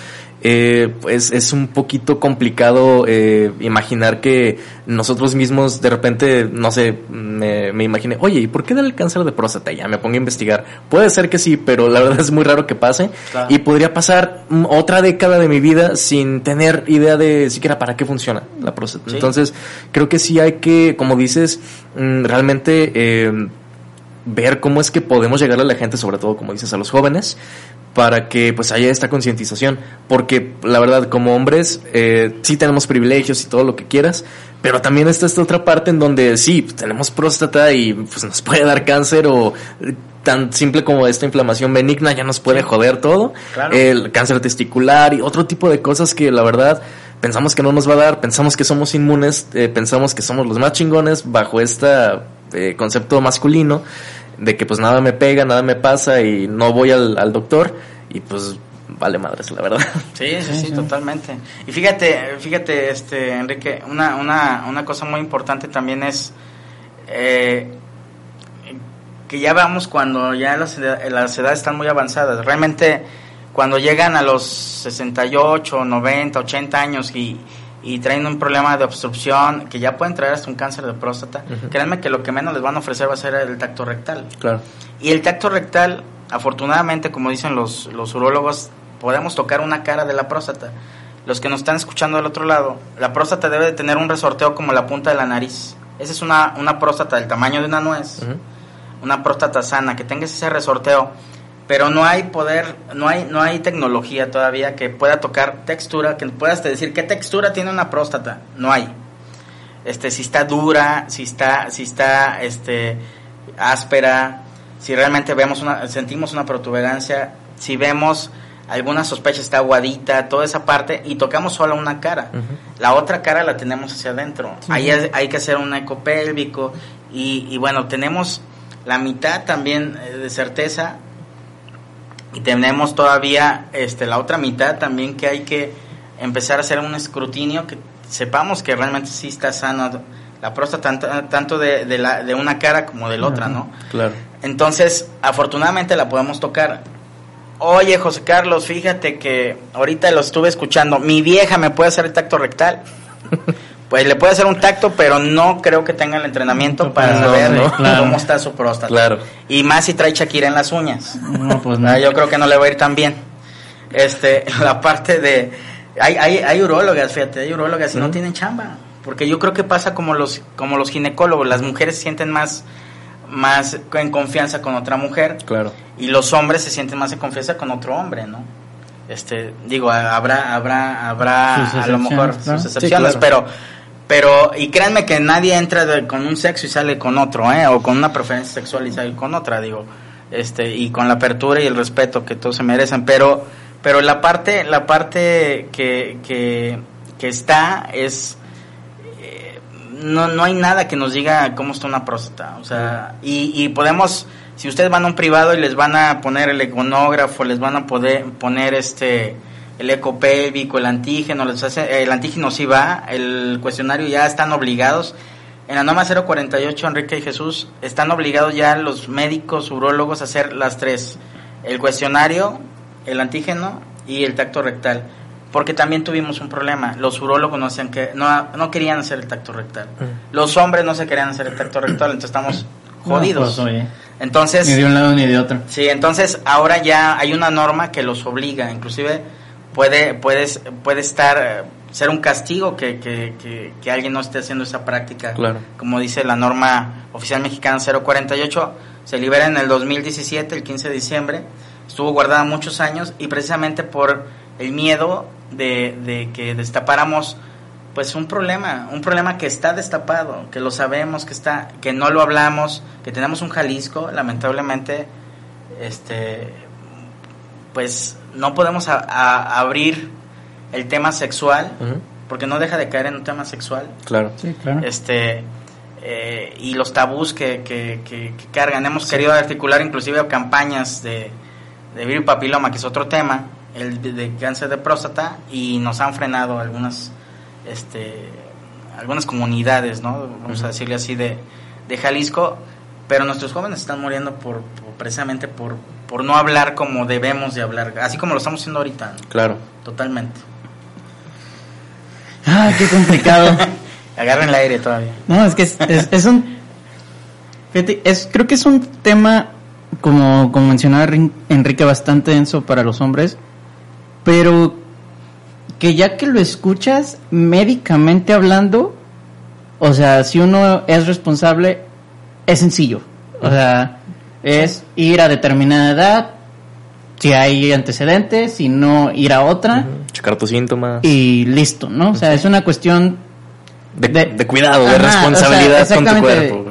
eh, pues es un poquito complicado eh, imaginar que nosotros mismos de repente, no sé, me, me imaginé, oye, ¿y por qué da el cáncer de próstata? Ya me pongo a investigar. Puede ser que sí, pero la verdad es muy raro que pase. Claro. Y podría pasar otra década de mi vida sin tener idea de siquiera para qué funciona la próstata. Sí. Entonces, creo que sí hay que, como dices, mm, realmente... eh, ver cómo es que podemos llegar a la gente, sobre todo como dices, a los jóvenes, para que pues haya esta concientización. Porque la verdad, como hombres, eh, sí tenemos privilegios y todo lo que quieras, pero también está esta otra parte en donde sí, pues, tenemos próstata y pues nos puede dar cáncer o eh, tan simple como esta inflamación benigna ya nos puede joder todo. Claro. El cáncer testicular y otro tipo de cosas que la verdad pensamos que no nos va a dar, pensamos que somos inmunes, eh, pensamos que somos los más chingones bajo este concepto masculino de que pues nada me pega, nada me pasa y no voy al, al doctor y pues vale madres, la verdad. Sí, sí, sí, totalmente. Y fíjate, fíjate, este, Enrique, una, una, una cosa muy importante también es eh, que ya vamos cuando ya las, las edades están muy avanzadas. Realmente, cuando llegan a los 68, 90, 80 años y, y traen un problema de obstrucción, que ya pueden traer hasta un cáncer de próstata, Ujú. créanme que lo que menos les van a ofrecer va a ser el tacto rectal. Claro. Y el tacto rectal, afortunadamente, como dicen los, los urólogos, podemos tocar una cara de la próstata. Los que nos están escuchando del otro lado, la próstata debe de tener un resorteo como la punta de la nariz. Esa es una, una próstata del tamaño de una nuez, una próstata sana, que tenga ese resorteo. Pero no hay poder, no hay, no hay tecnología todavía que pueda tocar textura, que puedas decir qué textura tiene una próstata. No hay. Este, si está dura, si está, si está, este, áspera, si realmente vemos una, sentimos una protuberancia, si vemos alguna sospecha está aguadita, toda esa parte, y tocamos solo una cara. La otra cara la tenemos hacia adentro. Ahí es- hay que hacer un eco pélvico y, y bueno, tenemos la mitad también eh, de certeza y tenemos todavía este la otra mitad también que hay que empezar a hacer un escrutinio que sepamos que realmente sí está sano la próstata tanto, tanto de, de, la, de una cara como de la otra, ¿no? Claro. Entonces, afortunadamente la podemos tocar. Oye, José Carlos, fíjate que ahorita lo estuve escuchando. Mi vieja me puede hacer el tacto rectal. [LAUGHS] Pues le puede hacer un tacto, pero no creo que tenga el entrenamiento para saber no, claro. cómo está su próstata. Claro. Y más si trae Shakira en las uñas. No, pues no. Ah, yo creo que no le va a ir tan bien. Este, [LAUGHS] la parte de... Hay, hay, hay urólogas, fíjate, hay urólogas y no tienen chamba. Porque yo creo que pasa como los, como los ginecólogos. Las mujeres se sienten más, más en confianza con otra mujer Claro. y los hombres se sienten más en confianza con otro hombre, ¿no? Este, digo, habrá, habrá, habrá a lo mejor sus Sí, excepciones, claro. pero, pero, y créanme que nadie entra de- con un sexo y sale con otro, ¿eh? O con una preferencia sexual y sale con otra, digo, este, y con la apertura y el respeto que todos se merecen, pero, pero la parte, la parte que, que, que está es, eh, no, no hay nada que nos diga cómo está una próstata. O sea, y, y podemos, si ustedes van a un privado y les van a poner el econógrafo, les van a poder poner este el eco pélvico, el antígeno, les hace, el antígeno sí va, el cuestionario ya están obligados. En la norma 048, Enrique y Jesús, están obligados ya los médicos, urólogos a hacer las tres. El cuestionario, el antígeno y el tacto rectal. Porque también tuvimos un problema. Los urólogos no, hacían que, no, no querían hacer el tacto rectal. Los hombres no se querían hacer el tacto rectal, entonces estamos jodidos. No, pues, oye, Entonces, ni de un lado ni de otro. Sí, entonces ahora ya hay una norma que los obliga, inclusive puede, puedes, puede estar, ser un castigo que, que, que, que alguien no esté haciendo esa práctica. Claro. Como dice la norma oficial mexicana 048, se libera en el 2017, el 15 de diciembre, estuvo guardada muchos años y precisamente por el miedo de, de que destapáramos pues un problema, un problema que está destapado, que lo sabemos, que está, que no lo hablamos, que tenemos un Jalisco, lamentablemente, este, pues no podemos a- a- abrir el tema sexual, porque no deja de caer en un tema sexual, Claro. Sí, claro. este, eh, y los tabús que, que, que- que cargan. Hemos querido articular inclusive campañas de, de virus papiloma, que es otro tema, el de, de cáncer de próstata, y nos han frenado algunas, este, algunas comunidades, ¿no? Vamos a decirle así, de, de Jalisco, pero nuestros jóvenes están muriendo por, por- precisamente por, por no hablar como debemos de hablar, así como lo estamos haciendo ahorita, ¿no? Claro. totalmente. Ay, qué complicado. [LAUGHS] Agarren el aire todavía. No, es que es, es, es un. Fíjate, es, creo que es un tema, como, como mencionaba Enrique, bastante denso para los hombres, pero que ya que lo escuchas médicamente hablando, o sea, si uno es responsable, es sencillo. O sea, es ir a determinada edad, si hay antecedentes, si no, ir a otra Checar tus síntomas. y listo, ¿no? O sea, es una cuestión de, de- de cuidado, de Ajá, responsabilidad o sea, con tu cuerpo.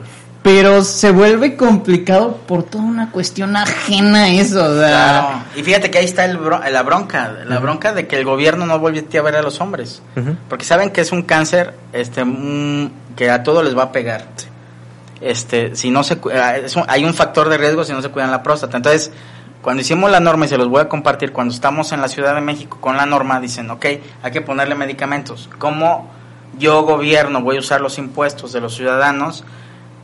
Pero se vuelve complicado por toda una cuestión ajena a eso. O sea, Claro. Y fíjate que ahí está el bro- la bronca, la bronca de que el gobierno no vuelve a ver a los hombres. Porque saben que es un cáncer este mm, que a todos les va a pegar. Este, si no se un- hay un factor de riesgo si no se cuidan la próstata. Entonces, cuando hicimos la norma y se los voy a compartir, cuando estamos en la Ciudad de México con la norma, dicen, ok, hay que ponerle medicamentos. ¿Cómo yo, gobierno, voy a usar los impuestos de los ciudadanos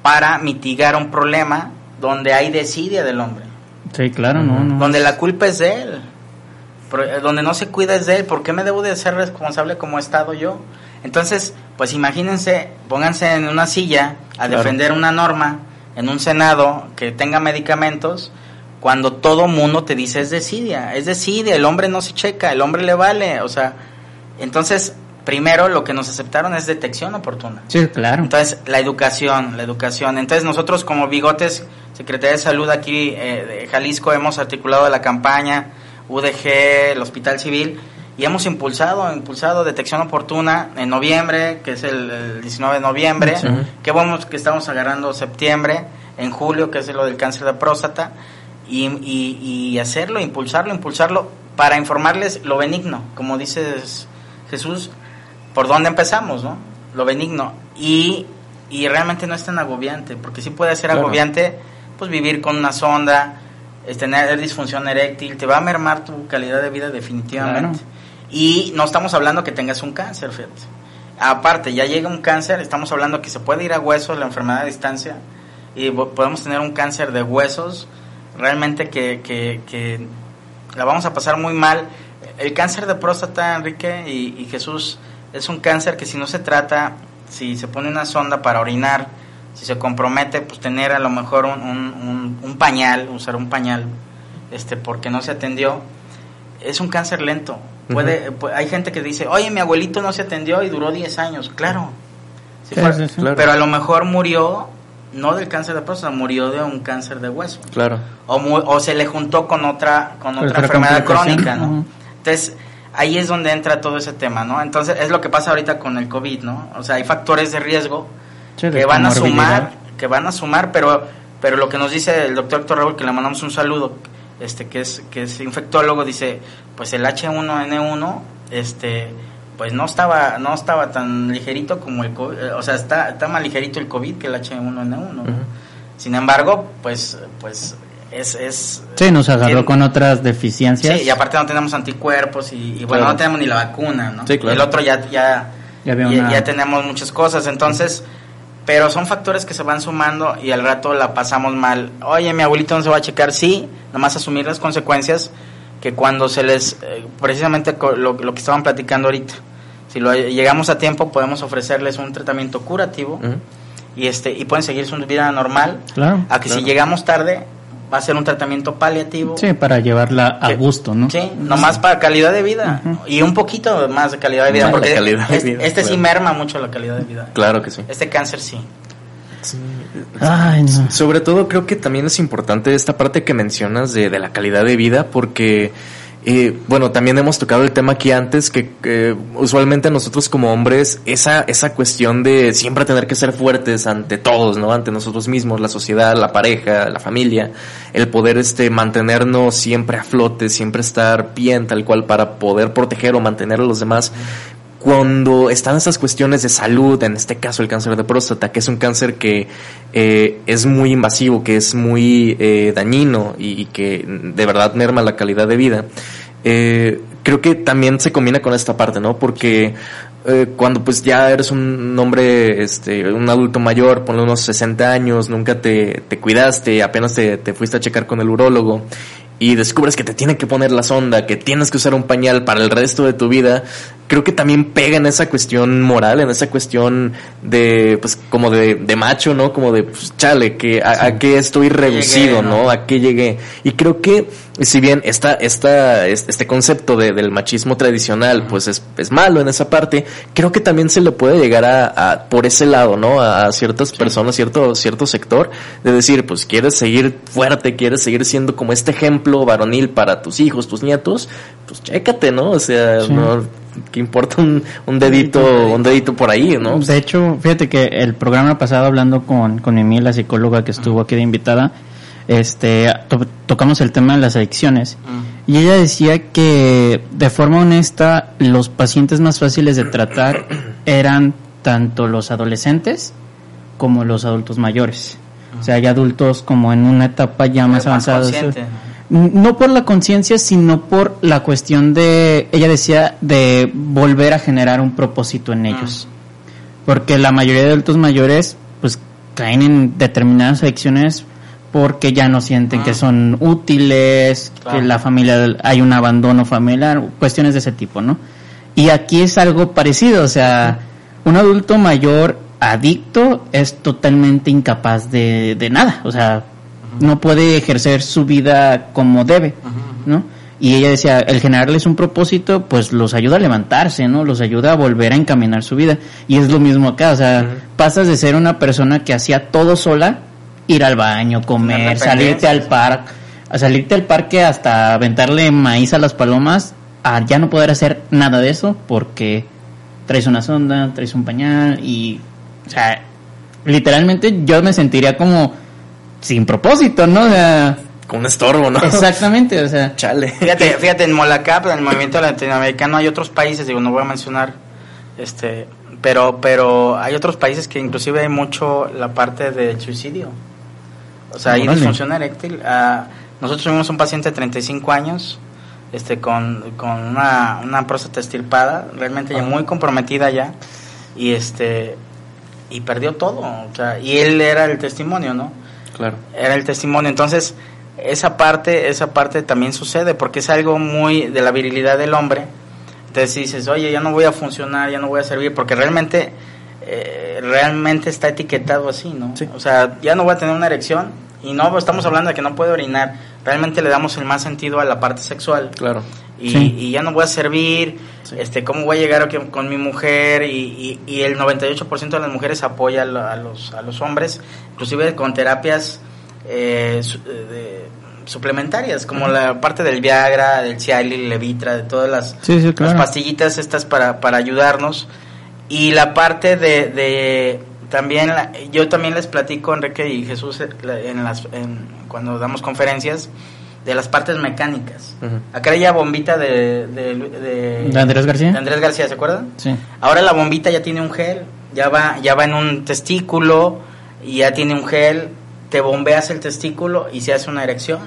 para mitigar un problema donde hay desidia del hombre? sí, claro, no, no. donde la culpa es de él, eh, donde no se cuida es de él, ¿por qué me debo de ser responsable como Estado yo? Entonces, pues imagínense, pónganse en una silla a Claro. defender una norma en un Senado que tenga medicamentos cuando todo mundo te dice es desidia, es desidia, el hombre no se checa, el hombre le vale, o sea, entonces, primero lo que nos aceptaron es detección oportuna. Sí, claro. Entonces, la educación, la educación. Entonces, nosotros como Bigotes, Secretaría de Salud aquí eh, de Jalisco, hemos articulado la campaña UDG, el Hospital Civil, y hemos impulsado, impulsado detección oportuna en noviembre, que es el, el 19 de noviembre, Sí. que bueno que estamos agarrando septiembre, en julio, que es lo del cáncer de próstata, y, y, y hacerlo, impulsarlo, impulsarlo, para informarles lo benigno, como dices Jesús, por dónde empezamos, ¿no? Lo benigno. Y, y realmente no es tan agobiante, porque sí puede ser Claro. agobiante, pues vivir con una sonda, tener disfunción eréctil, te va a mermar tu calidad de vida definitivamente. Y no estamos hablando que tengas un cáncer, fíjate. Aparte, ya llega un cáncer, estamos hablando que se puede ir a huesos, la enfermedad a distancia, y podemos tener un cáncer de huesos, realmente que, que, que la vamos a pasar muy mal. El cáncer de próstata, Enrique y, Jesús, es un cáncer que si no se trata, si se pone una sonda para orinar, si se compromete, pues tener a lo mejor un, un, un, pañal, usar un pañal, este, porque no se atendió, es un cáncer lento. Puede, hay gente que dice, oye, mi abuelito no se atendió y duró 10 años. Claro. Pero a lo mejor murió no del cáncer de próstata, murió de un cáncer de hueso. Claro. O, o se le juntó con otra, con otra, enfermedad crónica, ¿no? Entonces, ahí es donde entra todo ese tema, ¿no? Entonces, es lo que pasa ahorita con el COVID, ¿no? O sea, hay factores de riesgo que van a sumar, que van a sumar, pero, pero lo que nos dice el doctor Héctor Raúl, que le mandamos un saludo, este, que es, que es infectólogo, dice, pues el H1N1, este, pues no estaba no estaba tan ligerito como el COVID, o sea, está, está más ligerito el COVID que el H1N1. Sin embargo, pues pues es, es Sí, nos agarró con otras deficiencias. Sí, y aparte no tenemos anticuerpos y, bueno, no tenemos ni la vacuna, ¿no? Sí, claro. El otro ya ya ya, tenemos muchas cosas, entonces pero son factores que se van sumando y al rato la pasamos mal. Oye, mi abuelito no se va a checar, sí, nomás asumir las consecuencias que cuando se les, eh, precisamente lo, lo, que estaban platicando ahorita, si lo, llegamos a tiempo podemos ofrecerles un tratamiento curativo y este y pueden seguir su vida normal, claro, a que si llegamos tarde va a ser un tratamiento paliativo. Sí, para llevarla a gusto, ¿no? Sí, nomás para calidad de vida y un poquito más de calidad de vida, porque este, este sí merma mucho la calidad de vida. Claro que sí. Este cáncer sí. Sobre todo creo que también es importante esta parte que mencionas de, de la calidad de vida porque... Eh, bueno, también hemos tocado el tema aquí antes que usualmente nosotros como hombres esa esa cuestión de siempre tener que ser fuertes ante todos, ¿no? Ante nosotros mismos, la sociedad, la pareja, la familia, el poder este mantenernos siempre a flote, siempre estar bien tal cual para poder proteger o mantener a los demás cuando están esas cuestiones de salud, en este caso el cáncer de próstata, que es un cáncer que eh, es muy invasivo, que es muy eh, dañino y, que de verdad merma la calidad de vida, eh, creo que también se combina con esta parte, ¿no? Porque cuando pues ya eres un hombre, este, un adulto mayor, ponle unos 60 años, nunca te, te cuidaste, apenas te, te fuiste a checar con el urólogo y descubres que te tienen que poner la sonda, que tienes que usar un pañal para el resto de tu vida, creo que también pega en esa cuestión moral, en esa cuestión de, pues, como de, de macho, ¿no? Como de, pues, chale, que a, qué estoy reducido, ¿no? A qué llegué. Y creo que, si bien esta, esta, este concepto de, del machismo tradicional, pues, es, es malo en esa parte, creo que también se le puede llegar a, por ese lado, ¿no? A, ciertas personas, cierto, cierto sector, de decir, pues, quieres seguir fuerte, quieres seguir siendo como este ejemplo varonil para tus hijos, tus nietos, pues chécate, ¿no? O sea, no, que importa un, un, dedito, un dedito por ahí, ¿no? De hecho, fíjate que el programa pasado hablando con, con Emil, la psicóloga que estuvo aquí de invitada, este, tocamos el tema de las adicciones. Y ella decía que de forma honesta los pacientes más fáciles de tratar eran tanto los adolescentes como los adultos mayores. O sea, hay adultos como en una etapa ya más avanzada no por la conciencia, sino por la cuestión de, ella decía, de volver a generar un propósito en ellos. Porque la mayoría de adultos mayores, pues, caen en determinadas adicciones porque ya no sienten que son útiles, que la familia, hay un abandono familiar, cuestiones de ese tipo, ¿no? Y aquí es algo parecido, o sea, un adulto mayor adicto es totalmente incapaz de, de nada, o sea, no puede ejercer su vida como debe, ¿no? Y ella decía, el generarles un propósito, pues los ayuda a levantarse, ¿no? Los ayuda a volver a encaminar su vida. Y es lo mismo acá, o sea, pasas de ser una persona que hacía todo sola, ir al baño, comer, salirte al parque, a salirte al parque hasta aventarle maíz a las palomas, a ya no poder hacer nada de eso porque traes una sonda, traes un pañal y, o sea, literalmente yo me sentiría como sin propósito, ¿no? O sea, con un estorbo, ¿no? Exactamente, o sea. Chale. [LAUGHS] Fíjate, fíjate, en Molacap, en el movimiento latinoamericano, hay otros países, digo, no voy a mencionar, este, pero, pero hay otros países que inclusive hay mucho la parte del suicidio. O sea, hay disfunción eréctil. Ah, nosotros tuvimos un paciente de 35 años este, con, con una, una próstata estirpada, realmente ya Ajá. muy comprometida ya, y, este, y perdió todo. O sea, y él era el testimonio, ¿no? Claro. era el testimonio. Entonces, esa parte, esa parte también sucede porque es algo muy de la virilidad del hombre. Entonces dices, oye, ya no voy a funcionar, ya no voy a servir, porque realmente, eh, realmente está etiquetado así, ¿no? Sí. O sea, ya no voy a tener una erección y no estamos hablando de que no puede orinar. Realmente le damos el más sentido a la parte sexual Claro. y, Sí. y ya no voy a servir, Sí. este, cómo voy a llegar aquí con mi mujer y, y- y el 98% de las mujeres apoya a, lo- a los, a los hombres, inclusive con terapias eh, su- eh, de- suplementarias, como la parte del Viagra, del Cialis, Levitra, de todas las, Sí, sí, las pastillitas estas para, para ayudarnos. Y la parte de, de también, la- yo también les platico, Enrique y Jesús, eh, en las, en- cuando damos conferencias, de las partes mecánicas. Acá era ya bombita de, de, de- ¿De Andrés García? de Andrés García, ¿se acuerdan? Sí. Ahora la bombita ya tiene un gel, ya va, ya va en un testículo y ya tiene un gel, te bombeas el testículo y se hace una erección.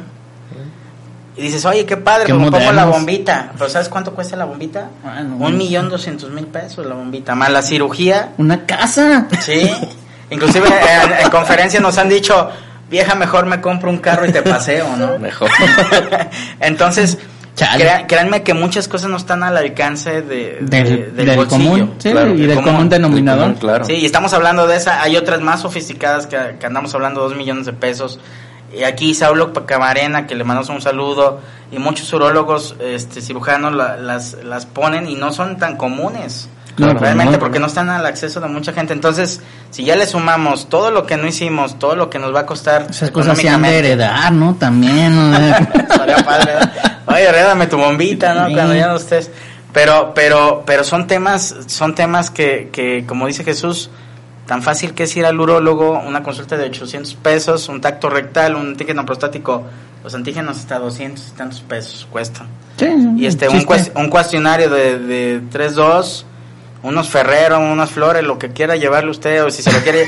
Y dices, oye, qué padre, Qué pues me pongo la bombita. Pero ¿sabes cuánto cuesta la bombita? Un millón doscientos mil pesos la bombita. Más la cirugía, Una casa. sí. Inclusive en, en conferencias nos han dicho, vieja, mejor me compro un carro y te paseo, ¿no? [LAUGHS] Mejor. [LAUGHS] Entonces, crea- créanme que muchas cosas no están al alcance de, de- Del, del, del bolsillo. común. Sí, claro, y del común. común denominador. Común, claro. Sí, y estamos hablando de esa. Hay otras más sofisticadas que, que andamos hablando de dos millones de pesos. Y aquí Saulo Camarena, que le mandamos un saludo, y muchos urólogos, este, cirujanos la- las, las ponen y no son tan comunes. Claro, realmente no. porque no están al acceso de mucha gente. Entonces, si ya le sumamos todo lo que no hicimos, todo lo que nos va a costar Esas cosas se han de heredar, ¿no? También. [LAUGHS] padre, ¿verdad? Oye, rédame tu bombita, ¿no? Sí. Cuando ya no estés. Pero, pero, pero son temas, son temas que, que, como dice Jesús, tan fácil que es ir al urólogo, una consulta de 800 pesos, un tacto rectal, un antígeno prostático, los antígenos hasta 200 y tantos pesos cuestan. Sí, Y este, un, un cuestionario de, de 3-2, unos ferreros, unas flores, lo que quiera llevarle usted, o si se lo quiere.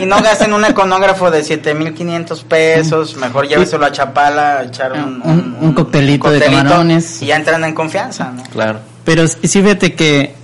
y no gasten un econógrafo de 7500 pesos, mejor lléveselo a Chapala, echar un, Un- un coctelito de camarones. Y ya entran en confianza, ¿no? Claro. Pero sí sí, fíjate que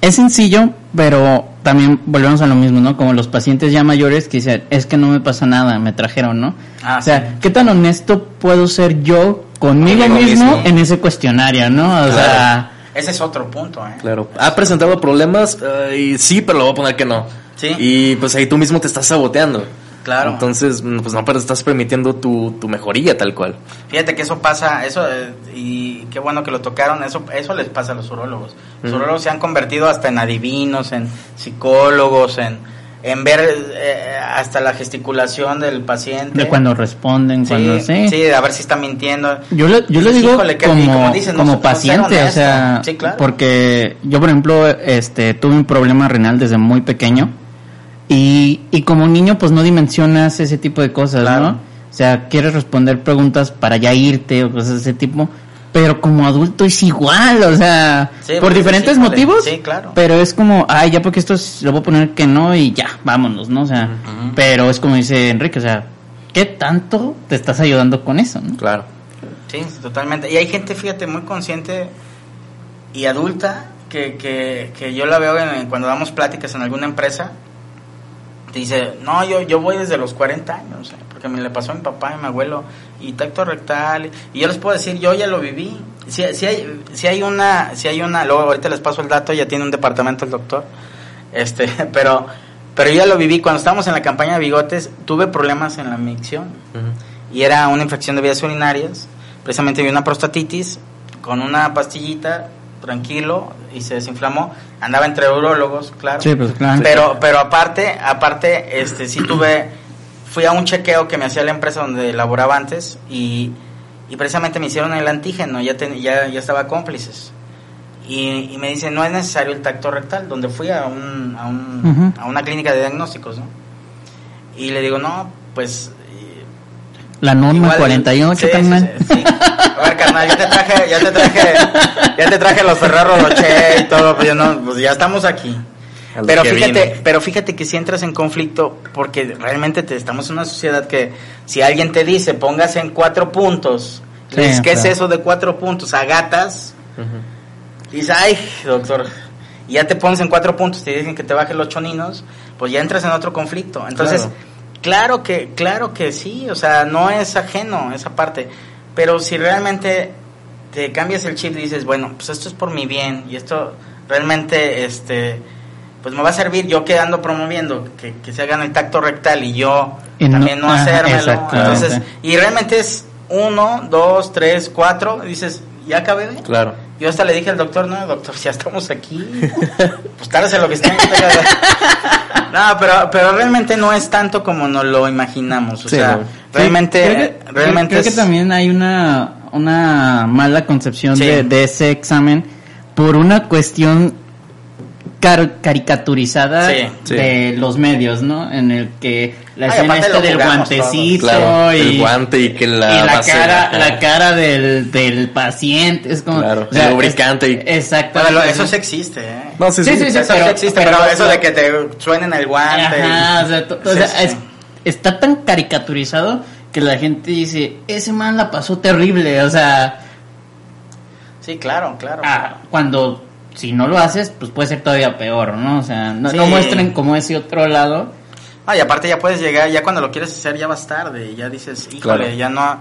es sencillo, pero también volvemos a lo mismo, ¿no? Como los pacientes ya mayores que dicen, es que no me pasa nada, me trajeron, ¿no? Ah, o sea, sí. ¿qué tan honesto puedo ser yo conmigo mismo. en ese cuestionario, ¿no? O sea, Ese es otro punto, ¿eh? Claro. ¿Ha presentado problemas? Eh, y sí, pero lo voy a poner que no. Sí. Y pues ahí tú mismo te estás saboteando. Claro. Entonces, mm, pues no, pero estás permitiendo tu, tu mejoría tal cual. Fíjate que eso pasa, eso eh, y qué bueno que lo tocaron, eso eso les pasa a los urólogos. Los urólogos se han convertido hasta en adivinos, en psicólogos, en, en ver eh, hasta la gesticulación del paciente. de cuando responden, sí, cuando sí. sí, a ver si está mintiendo. Yo le, yo le Dices, digo híjole, como, como dicen, no como paciente, o sea, Sí, claro. porque yo, por ejemplo, este, tuve un problema renal desde muy pequeño y, y como niño, pues no dimensionas ese tipo de cosas, Claro. ¿no? O sea, quieres responder preguntas para ya irte o cosas de ese tipo, pero como adulto es igual, o sea, Sí, por pues, diferentes motivos, sí, claro. pero es como, ay, ya porque esto es- lo voy a poner que no y ya, vámonos, ¿no? O sea, pero es como dice Enrique, o sea, ¿qué tanto te estás ayudando con eso, no? Claro. Sí, totalmente. Y hay gente, fíjate, muy consciente y adulta que, que, que yo la veo en- cuando damos pláticas en alguna empresa. Dice, no, yo, yo voy desde los 40 años, eh, porque me le pasó a mi papá y mi abuelo, y tacto rectal. Y yo les puedo decir, yo ya lo viví. Si, si, hay, si hay una, si hay una, luego ahorita les paso el dato, ya tiene un departamento el doctor. Este, [LAUGHS] pero, pero yo ya lo viví. Cuando estábamos en la campaña de bigotes, tuve problemas en la micción y era una infección de vías urinarias. Precisamente vi una prostatitis con una pastillita, tranquilo, y se desinflamó. Andaba entre urólogos, claro. Sí, pues claro. Pero, pero aparte, aparte, este, sí tuve, fui a un chequeo que me hacía la empresa donde laboraba antes y, y precisamente me hicieron el antígeno, ya, ten- ya, ya estaba cómplices. Y, y me dicen, no es necesario el tacto rectal, donde fui a, un, a, un- a una clínica de diagnósticos, ¿no? Y le digo, no, pues La norma Igual, 48, sí, carnal. sí, sí. A ver, carnal, ya te traje, ya te traje, ya te traje los Ferrero Rocher y todo, pues, ya no, pues ya estamos aquí. Pero fíjate, viene. pero fíjate que si entras en conflicto, porque realmente te, estamos en una sociedad que si alguien te dice póngase en cuatro puntos, Sí, le dices, ¿qué es claro. eso de cuatro puntos? A gatas, dices, ay, doctor, y ya te pones en cuatro puntos, te dicen que te bajes los choninos, pues ya entras en otro conflicto. Entonces, Claro. Claro, que, claro que sí, o sea, no es ajeno esa parte, pero si realmente te cambias el chip y dices, bueno, pues esto es por mi bien y esto realmente, este, pues me va a servir yo que ando promoviendo que, que se hagan el tacto rectal y yo Y no- también no, ajá, hacérmelo. Entonces, y realmente es uno, dos, tres, cuatro, y dices, ya acabé. Claro. Yo hasta le dije al doctor, no, doctor, si ya estamos aquí, [LAUGHS] pues tárdese lo que esté. no, pero, pero realmente no es tanto como nos lo imaginamos. O Sí, sea, realmente, creo que, realmente creo que también hay una, una mala concepción Sí. de, de ese examen por una cuestión car- caricaturizada Sí. Sí. de los medios, ¿no? En el que la Ay, escena esta del guantecito Claro, y el guante y que la y la cara, ajá. la cara del, del paciente es como Claro, o sea, el lubricante y- exactamente Bueno, eso sí existe, ¿eh? No, sí, sí. Sí, sí, sí, eso pero- sí existe, pero- pero, eso de que te suenen el guante. Ajá, o sea, to- o Sí, sea, sí. es- está tan caricaturizado que la gente dice, ese man la pasó terrible, o sea, Sí, claro, claro. ah, cuando si no lo haces, pues puede ser todavía peor, ¿no? O sea, no, Sí. no muestren como ese otro lado. Ah, y aparte ya puedes llegar, ya cuando lo quieres hacer ya vas tarde, ya dices, híjole, Claro. ya no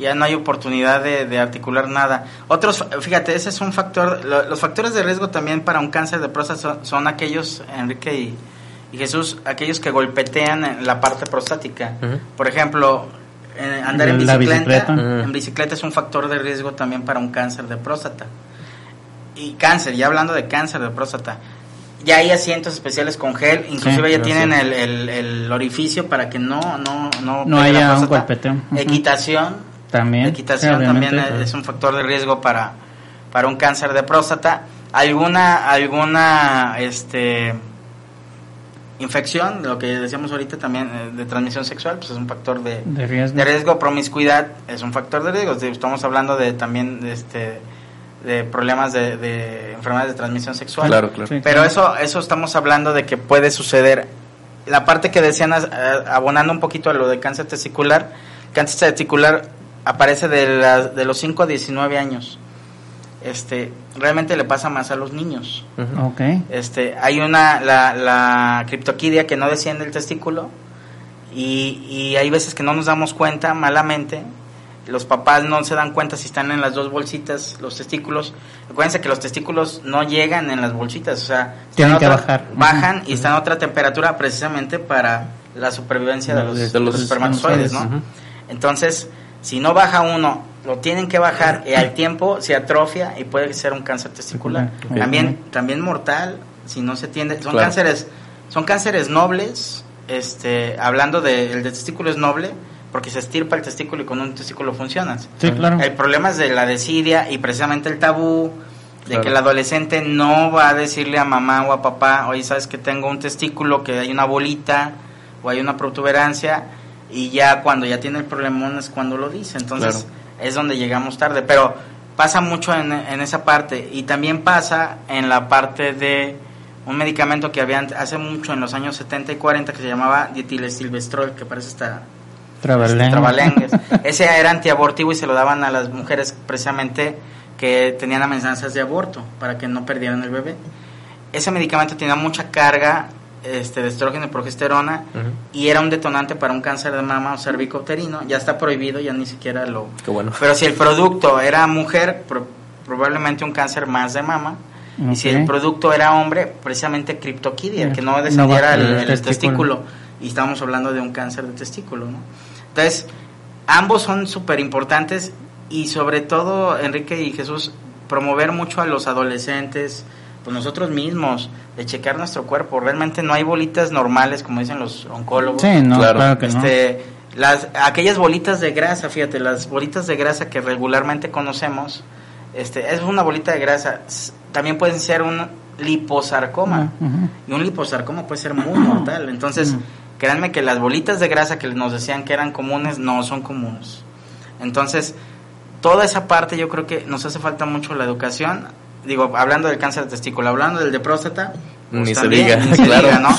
ya no hay oportunidad de, de articular nada. Otros, fíjate, ese es un factor, lo- los factores de riesgo también para un cáncer de próstata son, son aquellos, Enrique y, y Jesús, aquellos que golpetean en la parte prostática. Por ejemplo, eh, andar en bicicleta, en bicicleta es un factor de riesgo también para un cáncer de próstata. Y cáncer, ya hablando de cáncer de próstata, ya hay asientos especiales con gel, inclusive Sí, ya tienen sí. el, el- el orificio para que no no no, No haya un golpeteo. Equitación, También. equitación sí, también es un factor de riesgo para para un cáncer de próstata. Alguna alguna este infección, lo que decíamos ahorita también eh, de transmisión sexual, pues es un factor de, De riesgo. de riesgo, promiscuidad es un factor de riesgo. Estamos hablando de también de este de problemas de, de enfermedades de transmisión sexual. Claro, claro. Sí, Pero claro. eso eso estamos hablando de que puede suceder. La parte que decían a- abonando un poquito a lo de cáncer testicular, cáncer testicular aparece de, las- de los 5 a 19 años. Este, realmente le pasa más a los niños. Ujú. Ok. Este, hay una, la, la criptoquidia que no desciende el testículo y, y hay veces que no nos damos cuenta malamente. Los papás no se dan cuenta si están en las dos bolsitas, los testículos. Acuérdense que los testículos no llegan en las bolsitas, o sea, Tienen que otra- bajar. Bajan y están a otra temperatura precisamente para la supervivencia de los, De de los los espermatozoides, ¿no? Entonces, si no baja uno, lo tienen que bajar y al tiempo se atrofia y puede ser un cáncer testicular. También, también mortal, si no se atiende. Son Claro. cánceres, son cánceres nobles, este, hablando de, el de testículo es noble, porque se estirpa el testículo y con un testículo funciona. Sí, claro. El problema es de la desidia y precisamente el tabú de Claro. que el adolescente no va a decirle a mamá o a papá, oye, sabes que tengo un testículo, que hay una bolita o hay una protuberancia y ya cuando ya tiene el problemón es cuando lo dice. Entonces es donde llegamos tarde, pero pasa mucho en, en esa parte y también pasa en la parte de un medicamento que habían hace mucho en los años 70 y 40 que se llamaba dietilestilbestrol, que parece esta Trabalenguas. trabalengues. Ese era antiabortivo y se lo daban a las mujeres precisamente que tenían amenazas de aborto para que no perdieran el bebé. Ese medicamento tenía mucha carga este, de estrógeno y progesterona y era un detonante para un cáncer de mama o cervicouterino. Ya está prohibido, ya ni siquiera lo... Qué bueno. Pero si el producto era mujer, pro- probablemente un cáncer más de mama. Y si el producto era hombre, precisamente criptoquidia, que no descendiera el, testículo. testículo. Y estamos hablando de un cáncer de testículo, ¿no? Entonces, ambos son súper importantes y sobre todo, Enrique y Jesús, promover mucho a los adolescentes, pues nosotros mismos, de checar nuestro cuerpo. Realmente no hay bolitas normales, como dicen los oncólogos. Sí, no, Claro. claro, que no. Este, las, aquellas bolitas de grasa, fíjate, las bolitas de grasa que regularmente conocemos, este, es una bolita de grasa. También pueden ser un liposarcoma. Ujú. Y un liposarcoma puede ser muy mortal. Entonces, Mm. Créanme que las bolitas de grasa que nos decían que eran comunes, no son comunes. Entonces, toda esa parte yo creo que nos hace falta mucho la educación. Digo, hablando del cáncer de testículo, hablando del de próstata, Ni pues se también, diga, ni se [LAUGHS] claro. diga, ¿no?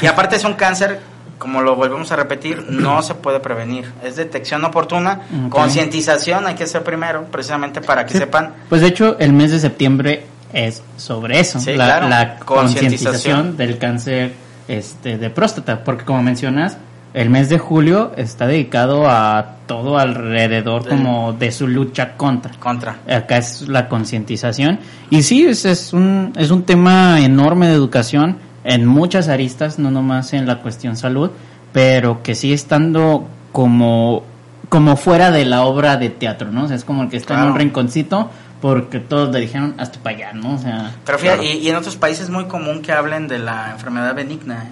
Y aparte es un cáncer, como lo volvemos a repetir, no se puede prevenir. Es detección oportuna, concientización hay que hacer primero, precisamente para que Sí. sepan Pues de hecho, el mes de septiembre es sobre eso, Sí, la, claro. la concientización del cáncer este, de próstata, porque como mencionas, el mes de julio está dedicado a todo alrededor como de su lucha contra. contra. Acá es la concientización. Y sí, es, es, un, es un tema enorme de educación en muchas aristas, no nomás en la cuestión salud, pero que sigue estando como, como fuera de la obra de teatro, ¿no? O sea, es como el que está en un rinconcito porque todos le dijeron hasta para allá, ¿no? O sea, Pero fíjate, Claro. y, y en otros países es muy común que hablen de la enfermedad benigna. ¿eh?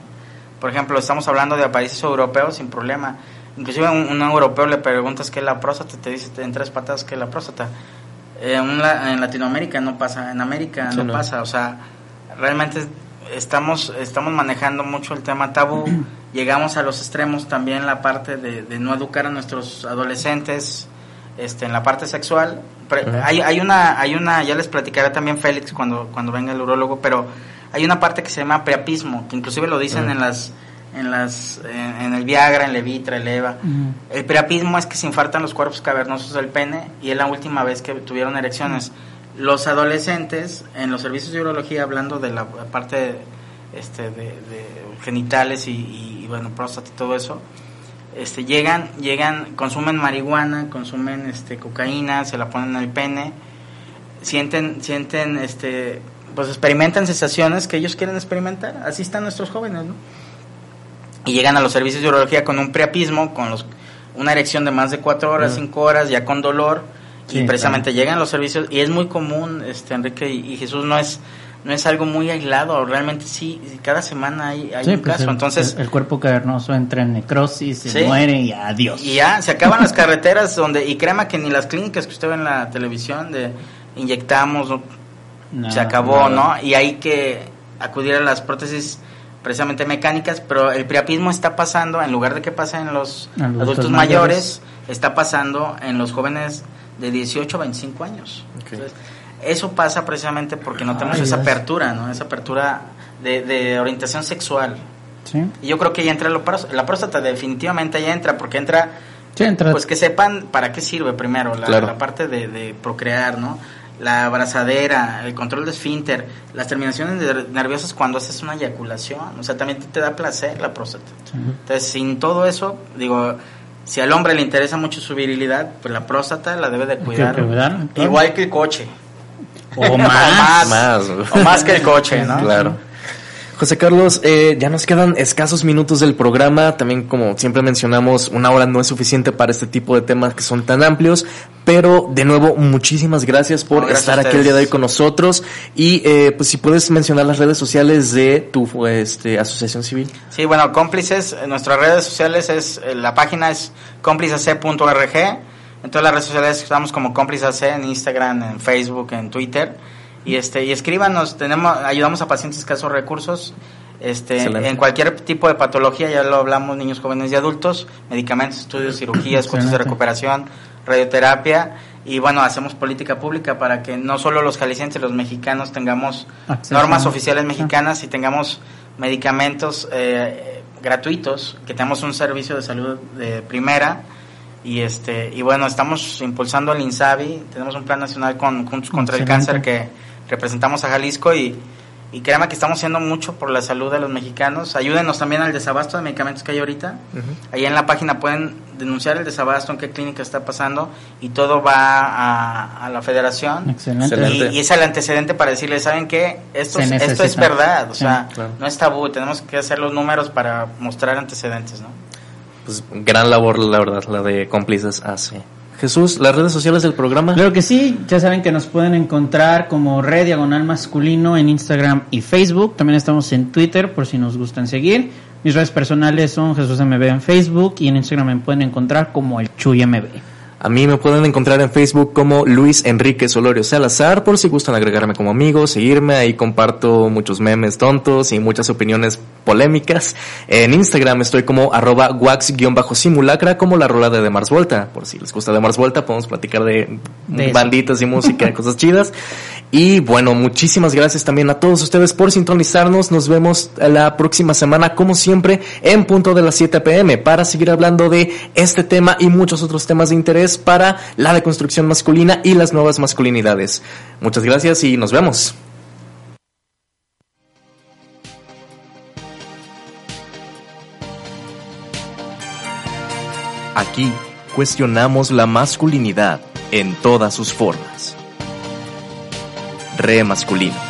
Por ejemplo, estamos hablando de países europeos sin problema. Inclusive a un, un europeo le preguntas qué es la próstata, te dice en tres patadas qué es la próstata. Eh, la- en Latinoamérica no pasa, en América Sí, no, no. pasa. O sea, realmente estamos, estamos manejando mucho el tema tabú. [CLEARS THROAT] Llegamos a los extremos también la parte de, de no educar a nuestros adolescentes este, en la parte sexual. Pre- hay, hay una, hay una, ya les platicaré también Félix cuando, cuando venga el urólogo, pero hay una parte que se llama preapismo, que inclusive lo dicen en las, en las, en, en el Viagra, en Levitra, el Eva. El preapismo es que se infartan los cuerpos cavernosos del pene y es la última vez que tuvieron erecciones. Los adolescentes en los servicios de urología, hablando de la parte este, de, de genitales y, y, bueno, próstata y todo eso, este, llegan, llegan, consumen marihuana, consumen este, cocaína, se la ponen en el pene, sienten, sienten, este, pues experimentan sensaciones que ellos quieren experimentar. Así están nuestros jóvenes, ¿no? Y llegan a los servicios de urología con un priapismo, con los, una erección de más de cuatro horas, Ujú. cinco horas, ya con dolor, y precisamente llegan a los servicios, y es muy común, este, Enrique y, y Jesús, no es, no es algo muy aislado, realmente sí, cada semana hay, hay sí, un pues caso, el, entonces... el, el cuerpo cavernoso entra en necrosis, se Sí. muere y adiós. Y ya, se acaban las carreteras donde, y créame que ni las clínicas que usted ve en la televisión de inyectamos, se acabó. ¿no? Y hay que acudir a las prótesis precisamente mecánicas, pero el priapismo está pasando, en lugar de que pase en los adultos, adultos mayores, está pasando en los jóvenes de 18 a 25 años. Entonces, eso pasa precisamente porque no tenemos Ay, esa apertura, ¿no? Esa apertura de, de orientación sexual. Sí, Y yo creo que ya entra la prós- la próstata, definitivamente ya entra, porque entra sí, entra. pues que sepan para qué sirve primero, la, Claro. la parte de, de procrear, ¿no? La abrazadera, el control de esfínter, las terminaciones de- nerviosas cuando haces una eyaculación, o sea, también te da placer la próstata. Sí. Entonces, sin todo eso, digo, si al hombre le interesa mucho su virilidad, pues la próstata la debe de que cuidar. Igual que el coche. [LAUGHS] O más. más. Más. O más que el coche, ¿no? Claro. José Carlos, eh, ya nos quedan escasos minutos del programa. También, como siempre mencionamos, una hora no es suficiente para este tipo de temas que son tan amplios. Pero, de nuevo, muchísimas gracias por gracias estar aquí el día de hoy con nosotros. Y, eh, pues, si puedes mencionar las redes sociales de tu este, asociación civil. Sí, bueno, cómplices, en nuestras redes sociales es, eh, la página es cómpliceac.org. En todas las redes sociales estamos como cómpliceac en Instagram, en Facebook, en Twitter. Y este, y escríbanos, tenemos, ayudamos a pacientes escasos recursos, este, Excelente. en cualquier tipo de patología, ya lo hablamos, niños, jóvenes y adultos, medicamentos, estudios, cirugías, cursos de recuperación, radioterapia, y bueno, hacemos política pública para que no solo los jaliscienses, los mexicanos tengamos Acceso. normas oficiales Sí. mexicanas y tengamos medicamentos eh, gratuitos, que tenemos un servicio de salud de primera y este y bueno, estamos impulsando el INSABI, tenemos un plan nacional con Juntos contra el. Cáncer que representamos a Jalisco y y créanme que estamos haciendo mucho por la salud de los mexicanos. Ayúdenos también al desabasto de medicamentos que hay ahorita. Ahí en la página pueden denunciar el desabasto, en qué clínica está pasando y todo va a, a la federación. Excelente. Y, y es el antecedente para decirles, ¿saben qué? Esto, es- esto es verdad, o Sí, sea, claro. no es tabú, tenemos que hacer los números para mostrar antecedentes, ¿no? Pues, gran labor, la verdad, la de cómplices hace. Jesús, las redes sociales del programa. Claro que sí, ya saben que nos pueden encontrar como Red Diagonal Masculino en Instagram y Facebook. También estamos en Twitter por si nos gustan seguir. Mis redes personales son Jesús MB en Facebook y en Instagram me pueden encontrar como el Chuy MB. A mí me pueden encontrar en Facebook como Luis Enrique Solorio Salazar, por si gustan agregarme como amigo, seguirme, ahí comparto muchos memes tontos y muchas opiniones polémicas. En Instagram estoy como arroba wax-simulacra, como la rola de Mars Volta. Por si les gusta de Mars Volta, podemos platicar de, De banditas y música, [LAUGHS] cosas chidas. Y bueno, muchísimas gracias también a todos ustedes por sintonizarnos. Nos vemos la próxima semana, como siempre, en punto de las 7 pm para seguir hablando de este tema y muchos otros temas de interés para la deconstrucción masculina y las nuevas masculinidades. Muchas gracias y nos vemos. Aquí cuestionamos la masculinidad en todas sus formas. Re masculino.